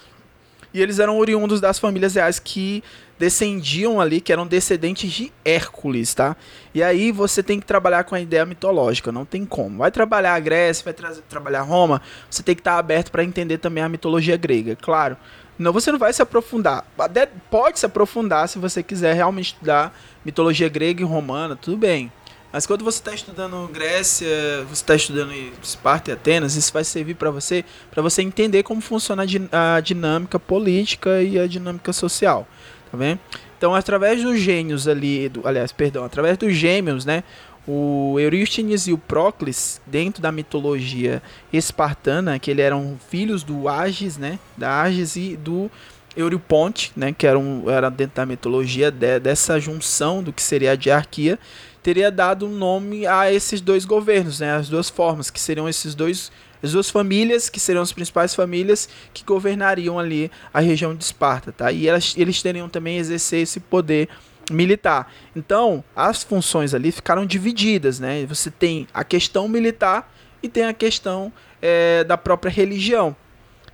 E eles eram oriundos das famílias reais que descendiam ali, que eram descendentes de Hércules, tá? E aí você tem que trabalhar com a ideia mitológica, não tem como. Vai trabalhar a Grécia, vai tra- trabalhar Roma, você tem que estar aberto para entender também a mitologia grega, claro. Não, você não vai se aprofundar. Até Pode se aprofundar se você quiser realmente estudar mitologia grega e romana, tudo bem. Mas quando você está estudando Grécia, você está estudando Esparta e Atenas, isso vai servir para você, para você entender como funciona a, din- a dinâmica política e a dinâmica social, tá vendo? Então, através dos gênios ali, do- aliás, perdão, através dos gêmeos, né, o Eurístenes e o Procles, dentro da mitologia espartana, que eles eram filhos do Agis, né, da Agis e do Euriponte, né, que era, um, era dentro da mitologia de- dessa junção do que seria a diarquia, teria dado um nome a esses dois governos, né, as duas formas, que seriam esses dois, as duas famílias, que seriam as principais famílias que governariam ali a região de Esparta, tá? E elas, eles teriam também exercer esse poder militar. Então, as funções ali ficaram divididas, né? Você tem a questão militar e tem a questão eh, da própria religião.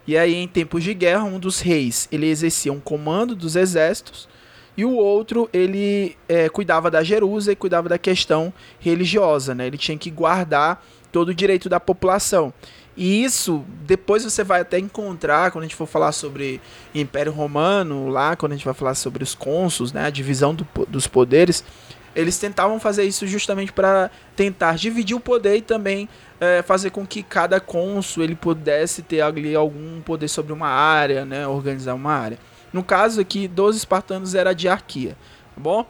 E aí, em tempos de guerra, um dos reis ele exercia um comando dos exércitos e o outro ele eh, cuidava da Jerusa e cuidava da questão religiosa, né? Ele tinha que guardar todo o direito da população. E isso, depois você vai até encontrar, quando a gente for falar sobre Império Romano, lá, quando a gente vai falar sobre os cônsuls, né, a divisão do, dos poderes, eles tentavam fazer isso justamente para tentar dividir o poder e também é, fazer com que cada cônsul ele pudesse ter ali algum poder sobre uma área, né, organizar uma área. No caso aqui dos espartanos era a diarquia, tá bom?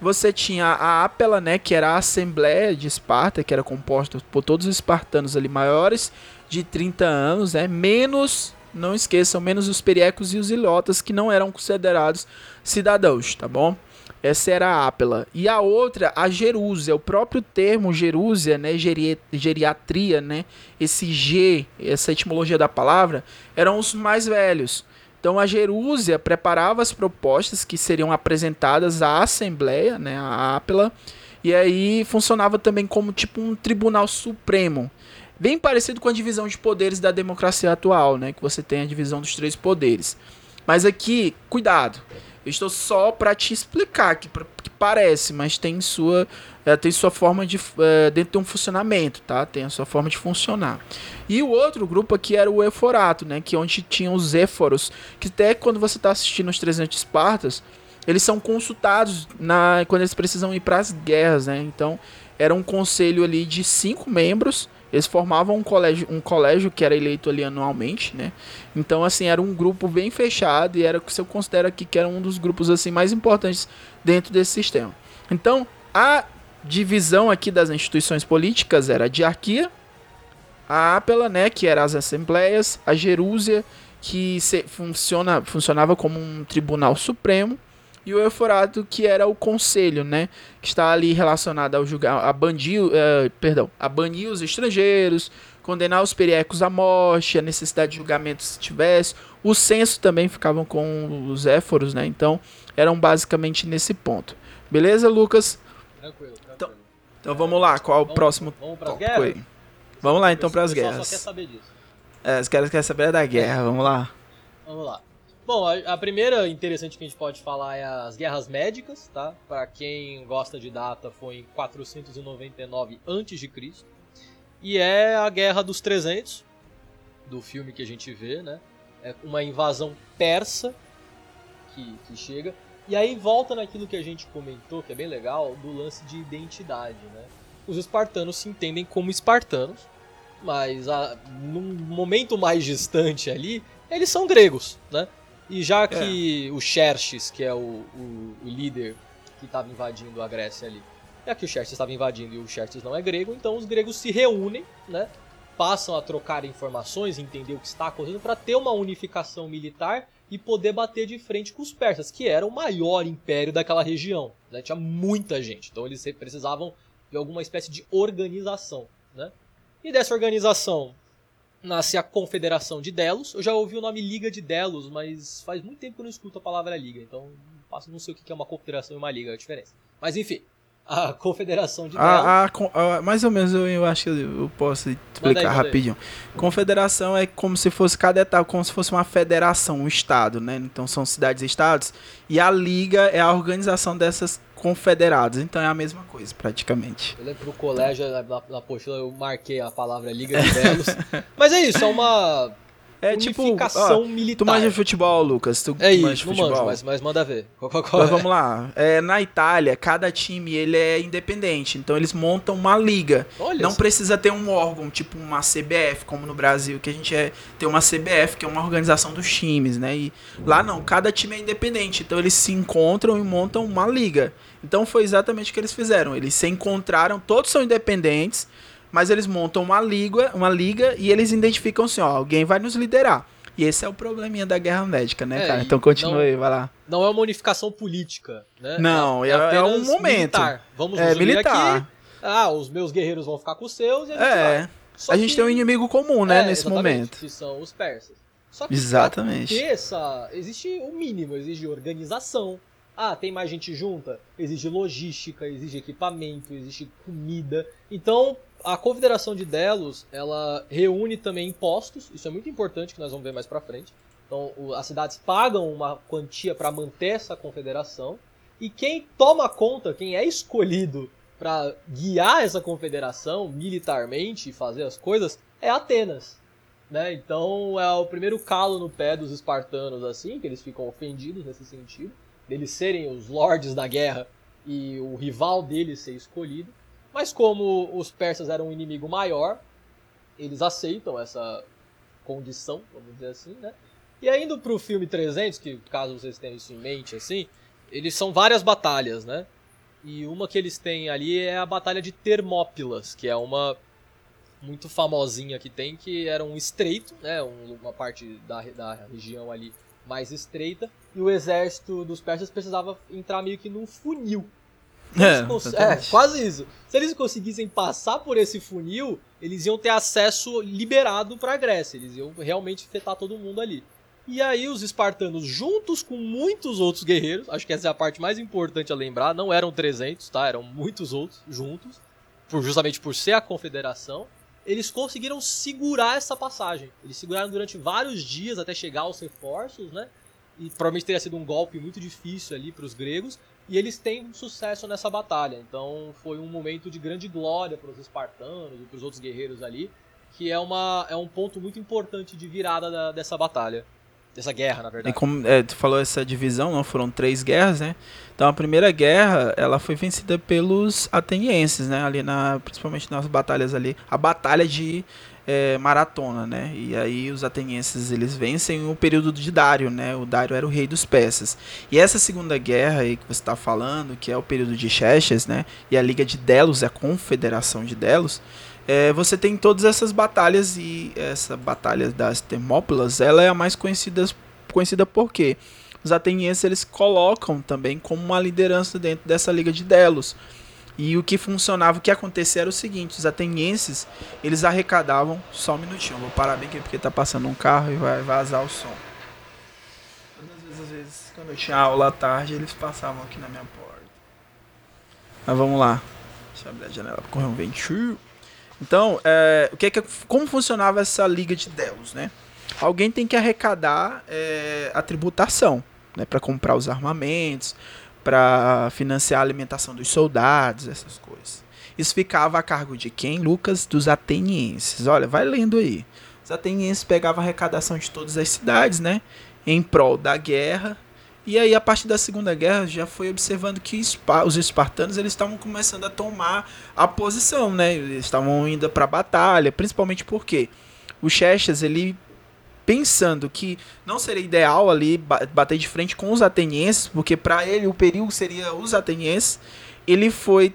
Você tinha a Apela, né, que era a Assembleia de Esparta, que era composta por todos os espartanos ali maiores de 30 anos, né, menos, não esqueçam, menos os periecos e os ilotas que não eram considerados cidadãos, tá bom? Essa era a Apela. E a outra, a Jerúsia. O próprio termo Jerúsia, né, geri geriatria, né, esse G, essa etimologia da palavra, eram os mais velhos. Então a Jerúsia preparava as propostas que seriam apresentadas à Assembleia, né, à Apela, e aí funcionava também como tipo um tribunal supremo. Bem parecido com a divisão de poderes da democracia atual, né, que você tem a divisão dos três poderes. Mas aqui, cuidado. Eu estou só para te explicar que, que, parece, mas tem sua é, tem sua forma de é, dentro de um funcionamento, tá? Tem a sua forma de funcionar. E o outro grupo aqui era o Eforato, né? Que é onde tinham os Éforos, que até quando você está assistindo os 300 Espartas, eles são consultados na quando eles precisam ir para as guerras, né? Então era um conselho ali de cinco membros eles formavam um colégio, um colégio que era eleito ali anualmente, né? Então, assim, era um grupo bem fechado e era o que eu considero aqui que era um dos grupos assim mais importantes dentro desse sistema. Então, a divisão aqui das instituições políticas era a diarquia, a Apela, né, que era as assembleias, a Jerúsia, que se, funciona, funcionava como um tribunal supremo, e o Euforato, que era o conselho, né? Que está ali relacionado ao julgar, a bandir, uh, perdão, a banir os estrangeiros, condenar os periecos à morte, a necessidade de julgamento se tivesse. O censo também ficavam com os éforos, né? Então, eram basicamente nesse ponto. Beleza, Lucas? Tranquilo. Então, vamos lá, qual vamos, o próximo vamos tópico aí? Vamos lá então para as guerras. Só quer saber disso. É, os caras querem saber da guerra, vamos lá. Vamos lá. Bom, a, a, primeira interessante que a gente pode falar é as Guerras Médicas, tá? Para quem gosta de data, foi em 499 a.C. E é a Guerra dos 300, do filme que a gente vê, né? É uma invasão persa que, que chega. E aí volta naquilo que a gente comentou, que é bem legal, do lance de identidade, né? Os espartanos se entendem como espartanos, mas a, num momento mais distante ali, eles são gregos, né? E já que é. o Xerxes, que é o, o, o líder que estava invadindo a Grécia ali, já que o Xerxes estava invadindo e o Xerxes não é grego, então os gregos se reúnem, né? Passam a trocar informações, entender o que está acontecendo para ter uma unificação militar e poder bater de frente com os persas, que era o maior império daquela região. Né? Tinha muita gente, então eles precisavam de alguma espécie de organização. Né? E dessa organização nasce a Confederação de Delos. Eu já ouvi o nome Liga de Delos, mas faz muito tempo que eu não escuto a palavra Liga, então não sei o que é uma confederação e uma liga, é a diferença. Mas enfim, a Confederação de a. A, a, mais ou menos eu, eu acho que eu posso explicar aí, rapidinho. Confederação é como se fosse cada etapa, como se fosse uma federação, um estado, né? Então são cidades e estados. E a liga é a organização dessas confederados. Então é a mesma coisa, praticamente. Eu lembro que no colégio, na, na eu marquei a palavra Liga de Belos. *laughs* Mas é isso, é uma é tipo, ó, militar. Tu manja futebol, Lucas? Tu, é tu isso, não futebol. manjo, mas, mas manda ver. *laughs* Qual, qual, qual mas é? vamos lá. É, na Itália, cada time ele é independente, então eles montam uma liga. Olha não precisa ter um órgão, tipo uma CBF, como no Brasil, que a gente é, tem uma CBF, que é uma organização dos times, né? E lá não, cada time é independente, então eles se encontram e montam uma liga. Então foi exatamente o que eles fizeram. Eles se encontraram, todos são independentes, mas eles montam uma liga, uma liga e eles identificam assim, ó, alguém vai nos liderar. E esse é o probleminha da guerra médica, né, é, cara? Então continue, não, vai lá. Não é uma unificação política, né? Não, é, é, é um momento. Militar. Vamos é, militar. aqui. Ah, os meus guerreiros vão ficar com os seus e a gente É. a gente tem um inimigo comum, né, é, nesse momento. Que são os persas. Só que exatamente. essa, existe o mínimo, exige organização. Ah, tem mais gente junta? Exige logística, exige equipamento, exige comida. Então, a Confederação de Delos, ela reúne também impostos, isso é muito importante que nós vamos ver mais para frente. Então, o, as cidades pagam uma quantia para manter essa confederação, e quem toma conta, quem é escolhido para guiar essa confederação militarmente e fazer as coisas, é Atenas. né? Então é o primeiro calo no pé dos espartanos, assim, que eles ficam ofendidos nesse sentido, deles serem os lords da guerra e o rival deles ser escolhido. Mas como os persas eram um inimigo maior, eles aceitam essa condição, vamos dizer assim, né? E aí, indo pro filme 300, que caso vocês tenham isso em mente, assim, eles são várias batalhas, né? E uma que eles têm ali é a Batalha de Termópilas, que é uma muito famosinha que tem, que era um estreito, né? uma parte da, da região ali mais estreita, e o exército dos persas precisava entrar meio que num funil. É, é, quase isso. Se eles conseguissem passar por esse funil, eles iam ter acesso liberado para a Grécia. Eles iam realmente afetar todo mundo ali. E aí os espartanos, juntos com muitos outros guerreiros, acho que essa é a parte mais importante a lembrar, não eram 300, tá? Eram muitos outros juntos, por, justamente por ser a confederação, eles conseguiram segurar essa passagem. Eles seguraram durante vários dias até chegar aos reforços, né? E provavelmente teria sido um golpe muito difícil ali para os gregos, e eles têm sucesso nessa batalha. Então foi um momento de grande glória para os espartanos e para os outros guerreiros ali, que é, uma, é um ponto muito importante de virada da, dessa batalha dessa guerra, na verdade. E como é, tu falou essa divisão, não foram três guerras, né? Então a primeira guerra, ela foi vencida pelos atenienses, né? Ali na, principalmente nas batalhas ali, a batalha de é, Maratona, né? E aí os atenienses eles vencem o período de Dário, né? O Dário era o rei dos persas. E essa segunda guerra aí que você está falando, que é o período de Xerxes, né? E a Liga de Delos, a Confederação de Delos, é, você tem todas essas batalhas e essa batalha das Termópilas, ela é a mais conhecida, conhecida porque os atenienses eles colocam também como uma liderança dentro dessa liga de Delos. E o que funcionava, o que acontecia era o seguinte, os atenienses, eles arrecadavam, só um minutinho, vou parar bem aqui porque tá passando um carro e vai vazar o som. Às vezes, às vezes quando eu tinha aula à tarde, eles passavam aqui na minha porta. Mas vamos lá. Deixa eu abrir a janela para correr um ventinho. Então, é, o que, é que como funcionava essa liga de Delos, né? Alguém tem que arrecadar é, a tributação, né, para comprar os armamentos, para financiar a alimentação dos soldados, essas coisas. Isso ficava a cargo de quem? Lucas dos atenienses. Olha, vai lendo aí. Os atenienses pegavam a arrecadação de todas as cidades, né, em prol da guerra e aí, a partir da Segunda Guerra, já foi observando que os espartanos eles estavam começando a tomar a posição, né? Eles estavam indo para a batalha, principalmente porque o Xerxes, ele pensando que não seria ideal ali bater de frente com os atenienses, porque para ele o perigo seria os atenienses, ele foi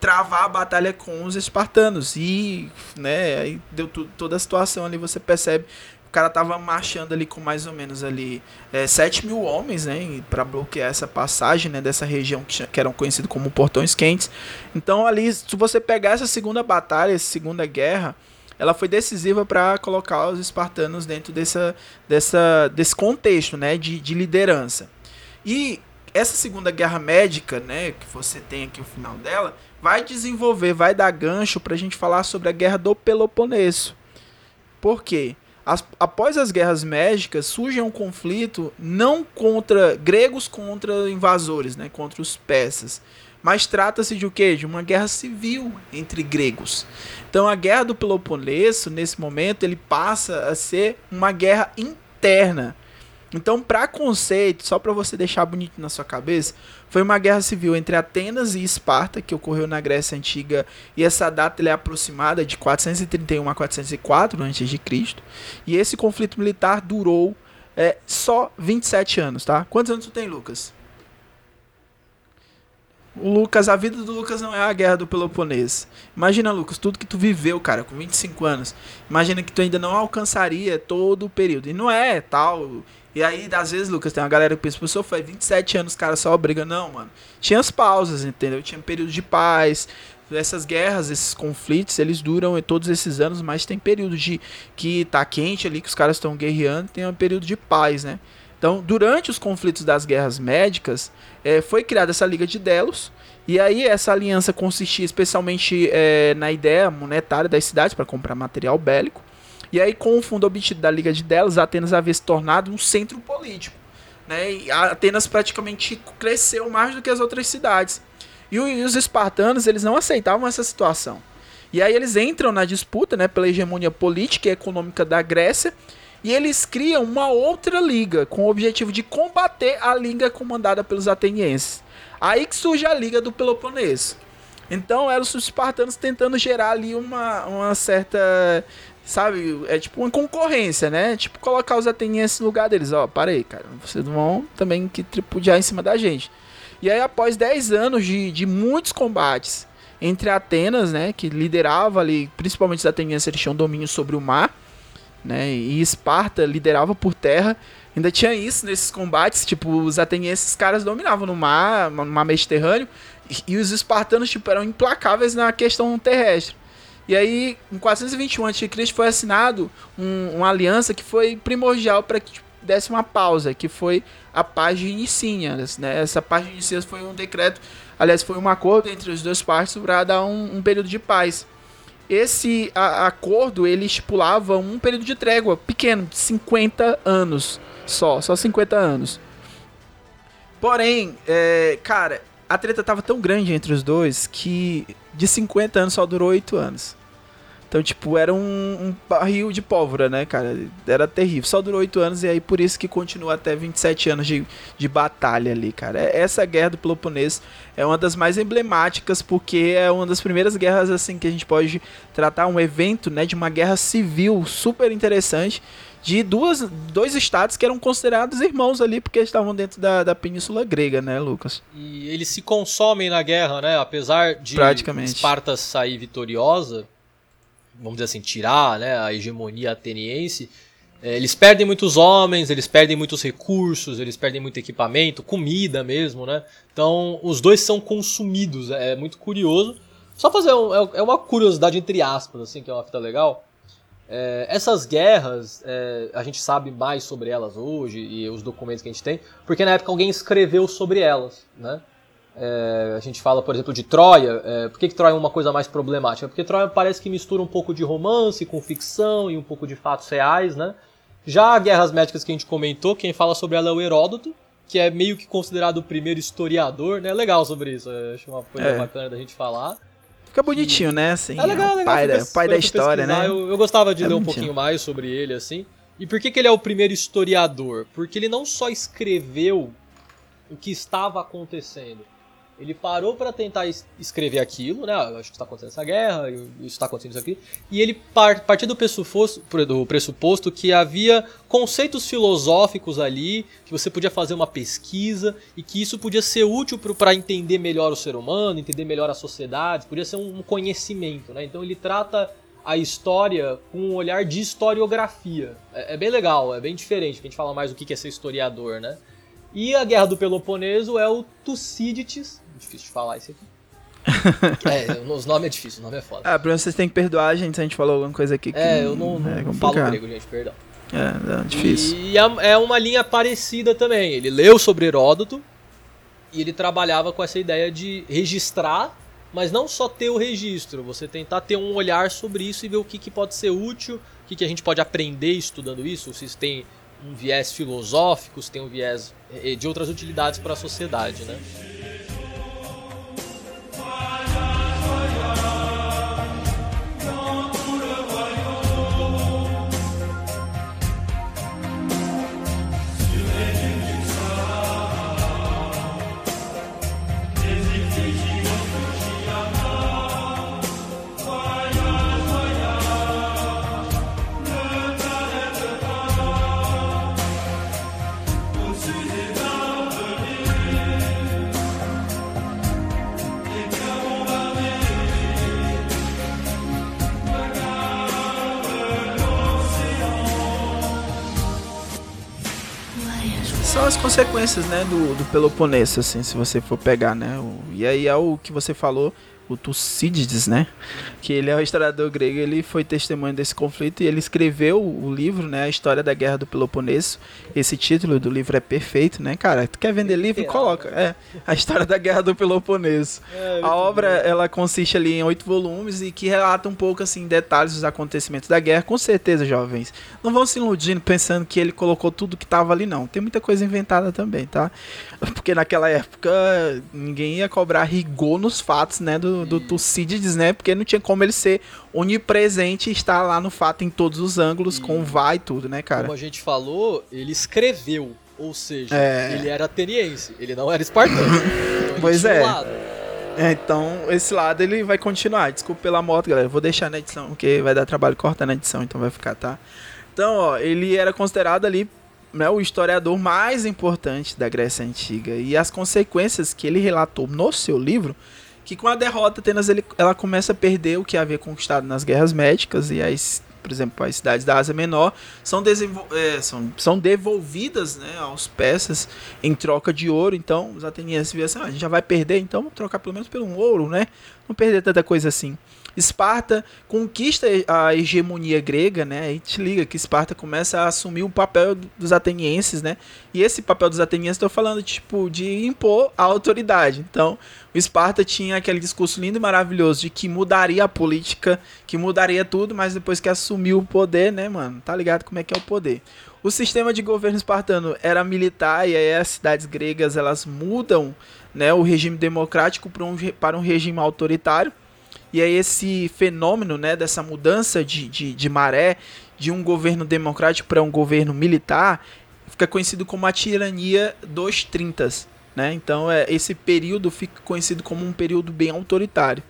travar a batalha com os espartanos e, né, aí deu toda a situação ali, você percebe o cara tava marchando ali com mais ou menos ali é, 7 mil homens, né, para bloquear essa passagem, né, dessa região que, que eram conhecidos como Portões Quentes. Então ali, se você pegar essa segunda batalha, essa segunda guerra, ela foi decisiva para colocar os espartanos dentro dessa, dessa, desse contexto, né, de, de liderança. E essa segunda guerra médica, né, que você tem aqui o final dela, vai desenvolver, vai dar gancho para a gente falar sobre a guerra do Peloponeso. Por quê? As, após as guerras médicas, surge um conflito não contra gregos contra invasores, né, contra os persas, mas trata-se de o quê? De uma guerra civil entre gregos. Então a guerra do Peloponeso, nesse momento, ele passa a ser uma guerra interna então, para conceito, só para você deixar bonito na sua cabeça, foi uma guerra civil entre Atenas e Esparta, que ocorreu na Grécia Antiga, e essa data é aproximada de 431 a 404 a.C. E esse conflito militar durou é, só 27 anos, tá? Quantos anos tu tem, Lucas? Lucas, a vida do Lucas não é a guerra do Peloponeso. Imagina, Lucas, tudo que tu viveu, cara, com 25 anos. Imagina que tu ainda não alcançaria todo o período. E não é tal e aí, às vezes, Lucas, tem uma galera que pensa, professor, foi 27 anos, cara, só briga. Não, mano. Tinha as pausas, entendeu? Tinha período de paz. Essas guerras, esses conflitos, eles duram todos esses anos, mas tem período de que tá quente ali, que os caras estão guerreando, tem um período de paz, né? Então, durante os conflitos das guerras médicas, é, foi criada essa Liga de Delos, e aí essa aliança consistia especialmente é, na ideia monetária das cidades para comprar material bélico, e aí, com o fundo obtido da Liga de Delos, Atenas havia se tornado um centro político. Né? E Atenas praticamente cresceu mais do que as outras cidades. E os espartanos eles não aceitavam essa situação. E aí eles entram na disputa, né, pela hegemonia política e econômica da Grécia, e eles criam uma outra liga com o objetivo de combater a liga comandada pelos atenienses. Aí que surge a liga do Peloponeso. Então eram os espartanos tentando gerar ali uma, uma certa, sabe, é tipo uma concorrência, né? Tipo colocar os atenienses no lugar deles, ó, para aí, cara, vocês vão também que tripudiar em cima da gente. E aí após 10 anos de, de muitos combates entre Atenas, né, que liderava ali, principalmente os atenienses, eles tinham domínio sobre o mar, né? E Esparta liderava por terra. Ainda tinha isso nesses combates, tipo, os atenienses, caras dominavam no mar, no mar Mediterrâneo, e, e os espartanos, tipo, eram implacáveis na questão terrestre. E aí, em 421 a.C., foi assinado um, uma aliança que foi primordial para que tipo, desse uma pausa, que foi a paz de Nicínias. Né? Essa paz de Nicínias foi um decreto, aliás, foi um acordo entre as duas partes para dar um, um período de paz. Esse a, acordo ele estipulava um período de trégua pequeno, de 50 anos só, só 50 anos. Porém, é, cara, a treta tava tão grande entre os dois que de 50 anos só durou 8 anos. Então, tipo, era um, um, barril de pólvora, né, cara? Era terrível. Só durou 8 anos e aí por isso que continua até 27 anos de, de batalha ali, cara. É, essa guerra do Peloponeso é uma das mais emblemáticas porque é uma das primeiras guerras, assim, que a gente pode tratar um evento, né, de uma guerra civil super interessante de duas, dois estados que eram considerados irmãos ali, porque estavam dentro da, da Península Grega, né, Lucas? E eles se consomem na guerra, né? Apesar de Esparta sair vitoriosa, vamos dizer assim, tirar né, a hegemonia ateniense, é, eles perdem muitos homens, eles perdem muitos recursos, eles perdem muito equipamento, comida mesmo, né? Então os dois são consumidos, é, é muito curioso. Só fazer um, é, é uma curiosidade entre aspas, assim, que é uma fita legal. É, essas guerras, é, a gente sabe mais sobre elas hoje e os documentos que a gente tem, porque na época alguém escreveu sobre elas, né? É, a gente fala, por exemplo, de Troia. É, por que, que Troia é uma coisa mais problemática? Porque Troia parece que mistura um pouco de romance com ficção e um pouco de fatos reais, né? Já Guerras Médicas que a gente comentou, quem fala sobre ela é o Heródoto, que é meio que considerado o primeiro historiador, né? Legal sobre isso, acho uma coisa é. bacana da gente falar. Fica bonitinho, né? Assim, é legal, é legal. Pai, da, pai da história, né? Eu, eu, gostava de é ler bonitinho. um pouquinho mais sobre ele, assim. E por que, que ele é o primeiro historiador? Porque ele não só escreveu o que estava acontecendo, ele parou para tentar escrever aquilo, né? Acho que está acontecendo essa guerra, isso está acontecendo isso aqui. E ele partiu do pressuposto, do pressuposto que havia conceitos filosóficos ali, que você podia fazer uma pesquisa e que isso podia ser útil para entender melhor o ser humano, entender melhor a sociedade, podia ser um conhecimento, né? Então ele trata a história com um olhar de historiografia. É, é bem legal, é bem diferente. A gente fala mais do que é ser historiador, né? E a Guerra do Peloponeso é o Tucídides, difícil de falar isso aqui. *laughs* é, os nomes é difícil, o nome é foda. Ah, pra vocês têm que perdoar a gente se a gente falou alguma coisa aqui que É, eu não, não, é falo grego, gente, perdão. É, é difícil. E é uma linha parecida também. Ele leu sobre Heródoto e ele trabalhava com essa ideia de registrar, mas não só ter o registro, você tentar ter um olhar sobre isso e ver o que, que pode ser útil, o que, que a gente pode aprender estudando isso, se tem um viés filosófico, se tem um viés eh, de outras utilidades para a sociedade, né? Consequências, né, do, do Peloponeso, assim, se você for pegar, né? O, e aí é o que você falou, o Tucídides, né? Que ele é o historiador grego, ele foi testemunho desse conflito e ele escreveu o livro, né? A história da Guerra do Peloponeso. Esse título do livro é perfeito, né, cara? Tu quer vender livro? Coloca. É, a história da Guerra do Peloponeso. É, a obra, ela consiste ali em oito volumes e que relata um pouco, assim, detalhes dos acontecimentos da guerra. Com certeza, jovens, não vão se iludindo pensando que ele colocou tudo que tava ali, não. Tem muita coisa inventada também, tá? *laughs* Porque naquela época ninguém ia cobrar rigor nos fatos, né, do do, do Tucídides, né? Porque não tinha como ele ser onipresente e estar lá no fato em todos os ângulos, E- com vai e tudo, né, cara? Como a gente falou, ele escreveu. Ou seja, É. ele era ateniense, ele não era espartano. *laughs* Então, Pois é. É, então, esse lado ele vai continuar. Desculpa pela moto, galera. Vou deixar na edição, porque vai dar trabalho cortar na edição, então vai ficar, tá? Então, ó, ele era considerado ali né, o historiador mais importante da Grécia Antiga. E as consequências que ele relatou no seu livro, que com a derrota Atenas ele, ela começa a perder o que havia conquistado nas guerras médicas e as, por exemplo, as cidades da Ásia Menor são, é, são, são devolvidas né, aos persas em troca de ouro. Então, os atenienses viam assim, ah, a gente já vai perder, então vamos trocar pelo menos por um ouro, né? Não perder tanta coisa assim. Esparta conquista a hegemonia grega, né? Aí te liga que Esparta começa a assumir o papel dos atenienses, né? E esse papel dos atenienses, estou falando tipo de impor a autoridade. Então, o Esparta tinha aquele discurso lindo e maravilhoso de que mudaria a política, que mudaria tudo, mas depois que assumiu o poder, né, mano? Tá ligado como é que é o poder? O sistema de governo espartano era militar e aí as cidades gregas elas mudam, né, o regime democrático para um, para um regime autoritário. E aí esse fenômeno, né, dessa mudança de, de, de maré de um governo democrático para um governo militar fica conhecido como a tirania dos 30, né? Então é, esse período fica conhecido como um período bem autoritário.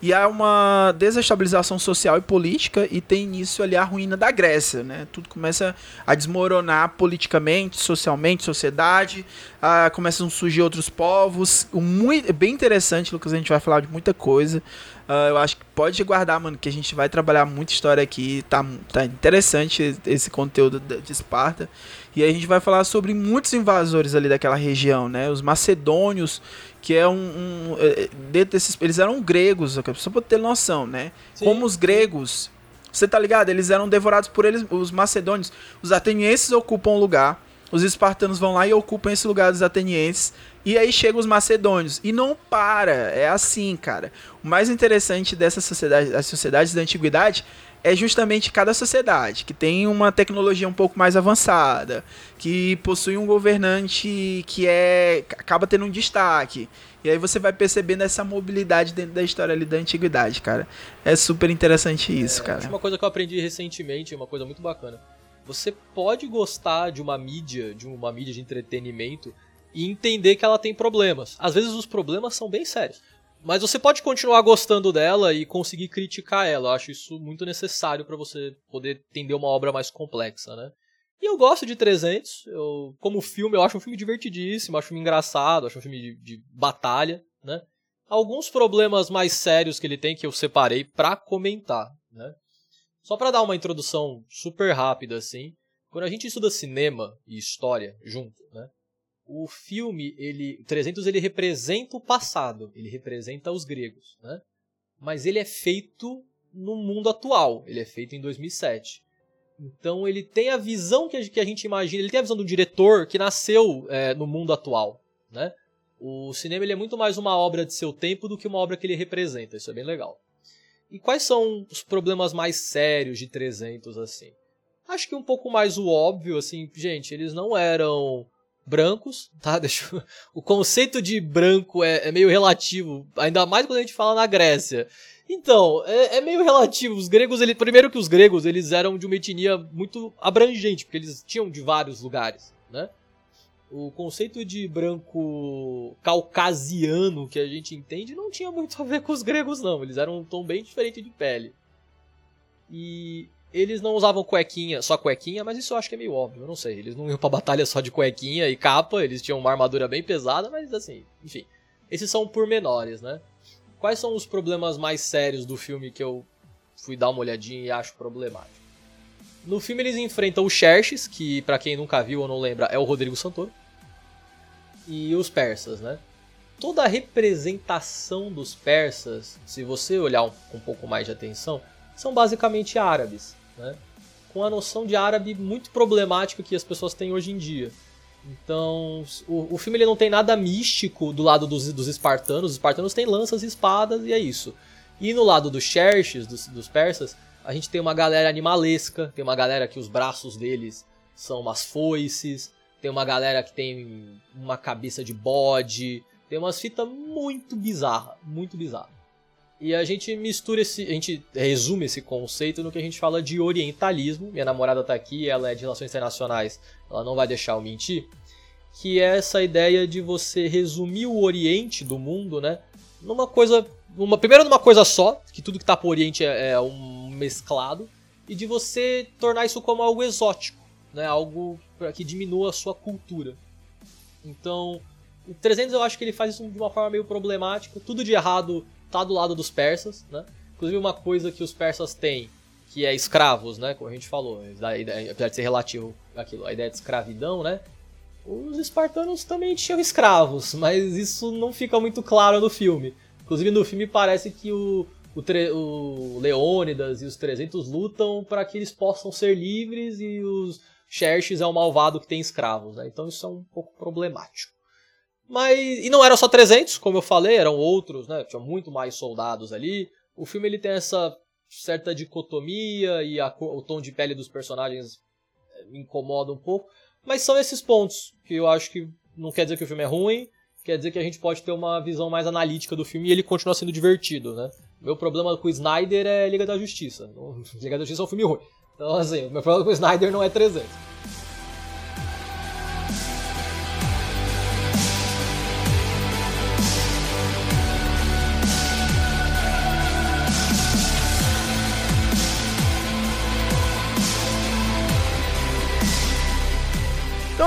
E há uma desestabilização social e política e tem início ali a ruína da Grécia, né? Tudo começa a desmoronar politicamente, socialmente, sociedade, ah, começam a surgir outros povos. O muito, é bem interessante, Lucas, a gente vai falar de muita coisa. Ah, eu acho que pode guardar, mano, que a gente vai trabalhar muita história aqui. Tá, tá interessante esse conteúdo de Esparta. E a gente vai falar sobre muitos invasores ali daquela região, né? Os macedônios, que é um. um eh, dentro desses, eles eram gregos, só pra ter noção, né? Sim. Como os gregos. Você tá ligado? Eles eram devorados por eles, os macedônios. Os atenienses ocupam um lugar. Os espartanos vão lá e ocupam esse lugar dos atenienses. E aí chegam os macedônios. E não para. É assim, cara. O mais interessante dessa sociedade, das sociedades da antiguidade, é justamente cada sociedade que tem uma tecnologia um pouco mais avançada, que possui um governante que é acaba tendo um destaque. E aí você vai percebendo essa mobilidade dentro da história ali da antiguidade, cara. É super interessante isso, cara. Uma coisa que eu aprendi recentemente, uma coisa muito bacana. Você pode gostar de uma mídia, de uma mídia de entretenimento e entender que ela tem problemas. Às vezes os problemas são bem sérios. Mas você pode continuar gostando dela e conseguir criticar ela. Eu acho isso muito necessário para você poder entender uma obra mais complexa, né? E eu gosto de 300. Eu, como filme, eu acho um filme divertidíssimo, acho um filme engraçado, acho um filme de, de batalha, né? Alguns problemas mais sérios que ele tem que eu separei pra comentar, né? Só pra dar uma introdução super rápida assim, quando a gente estuda cinema e história junto, né? O filme, ele 300 ele representa o passado, ele representa os gregos, né? Mas ele é feito no mundo atual, ele é feito em 2007. Então ele tem a visão que a, gente imagina, ele tem a visão do diretor que nasceu é, no mundo atual, né? O cinema ele é muito mais uma obra de seu tempo do que uma obra que ele representa, isso é bem legal. E quais são os problemas mais sérios de 300 assim? Acho que um pouco mais o óbvio, assim, gente, eles não eram brancos, tá? *laughs* Deixa eu... O conceito de branco é, é, meio relativo, ainda mais quando a gente fala na Grécia. Então, é, é meio relativo. Os gregos, ele, primeiro que os gregos, eles eram de uma etnia muito abrangente, porque eles tinham de vários lugares, né? O conceito de branco caucasiano que a gente entende não tinha muito a ver com os gregos, não. Eles eram um tom bem diferente de pele. E eles não usavam cuequinha, só cuequinha, mas isso eu acho que é meio óbvio, eu não sei. Eles não iam pra batalha só de cuequinha e capa, eles tinham uma armadura bem pesada, mas assim, enfim. Esses são pormenores, né? Quais são os problemas mais sérios do filme que eu fui dar uma olhadinha e acho problemático? No filme eles enfrentam o Xerxes, que para quem nunca viu ou não lembra é o Rodrigo Santoro, e os persas, né? Toda a representação dos persas, se você olhar com um pouco mais de atenção, são basicamente árabes, né? com a noção de árabe muito problemática que as pessoas têm hoje em dia. Então, o, o filme ele não tem nada místico do lado dos, dos espartanos, os espartanos têm lanças e espadas e é isso. E no lado dos Xerxes, dos, dos persas, a gente tem uma galera animalesca, tem uma galera que os braços deles são umas foices, tem uma galera que tem uma cabeça de bode, tem umas fitas muito bizarra, muito bizarra. E a gente mistura esse. A gente resume esse conceito no que a gente fala de orientalismo. Minha namorada tá aqui, ela é de relações internacionais, ela não vai deixar eu mentir. Que é essa ideia de você resumir o Oriente do mundo, né? Numa coisa. Uma, primeiro numa coisa só, que tudo que tá pro Oriente é, é um mesclado, e de você tornar isso como algo exótico, né? Algo que diminua a sua cultura. Então, o 300 eu acho que ele faz isso de uma forma meio problemática. Tudo de errado tá do lado dos persas, né? Inclusive uma coisa que os persas têm, que é escravos, né? Como a gente falou, apesar de ser relativo aquilo, a ideia de escravidão, né? Os espartanos também tinham escravos, *laughs* mas isso não fica muito claro no filme. Inclusive no filme parece que o, o, o Leônidas e os 300 lutam para que eles possam ser livres e os Xerxes é o malvado que tem escravos, né? Então isso é um pouco problemático. Mas e não eram só 300, como eu falei, eram outros, né? Tinha muito mais soldados ali. O filme ele tem essa certa dicotomia e a, o tom de pele dos personagens eh, me incomoda um pouco, mas são esses pontos que eu acho que não quer dizer que o filme é ruim, quer dizer que a gente pode ter uma visão mais analítica do filme e ele continua sendo divertido, né? Meu problema com o Snyder é Liga da Justiça. *laughs* Liga da Justiça é um filme ruim. Então, assim, meu problema com o Snyder não é 300.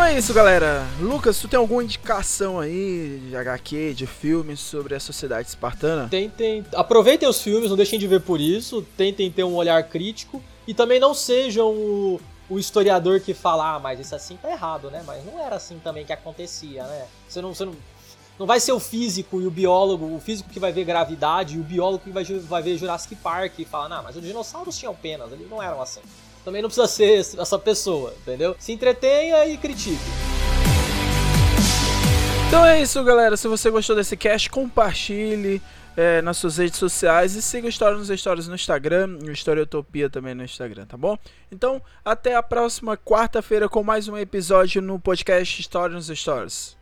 É isso, galera. Lucas, tu tem alguma indicação aí de HQ, de filmes sobre a sociedade espartana? Tentem, aproveitem os filmes, não deixem de ver por isso. Tentem ter um olhar crítico e também não sejam o, o historiador que fala, ah, mas isso assim tá errado, né? Mas não era assim também que acontecia, né? Você não, você não, não vai ser o físico e o biólogo, o físico que vai ver gravidade e o biólogo que vai, vai ver Jurassic Park e falar, não, mas os dinossauros tinham penas, eles não eram assim também não precisa ser essa pessoa, entendeu? Se entretenha e critique. Então é isso, galera. Se você gostou desse cast, compartilhe é, nas suas redes sociais e siga História nos Stories no Instagram e Historiotopia também no Instagram, tá bom? Então, até a próxima quarta-feira com mais um episódio no podcast História nos Stories.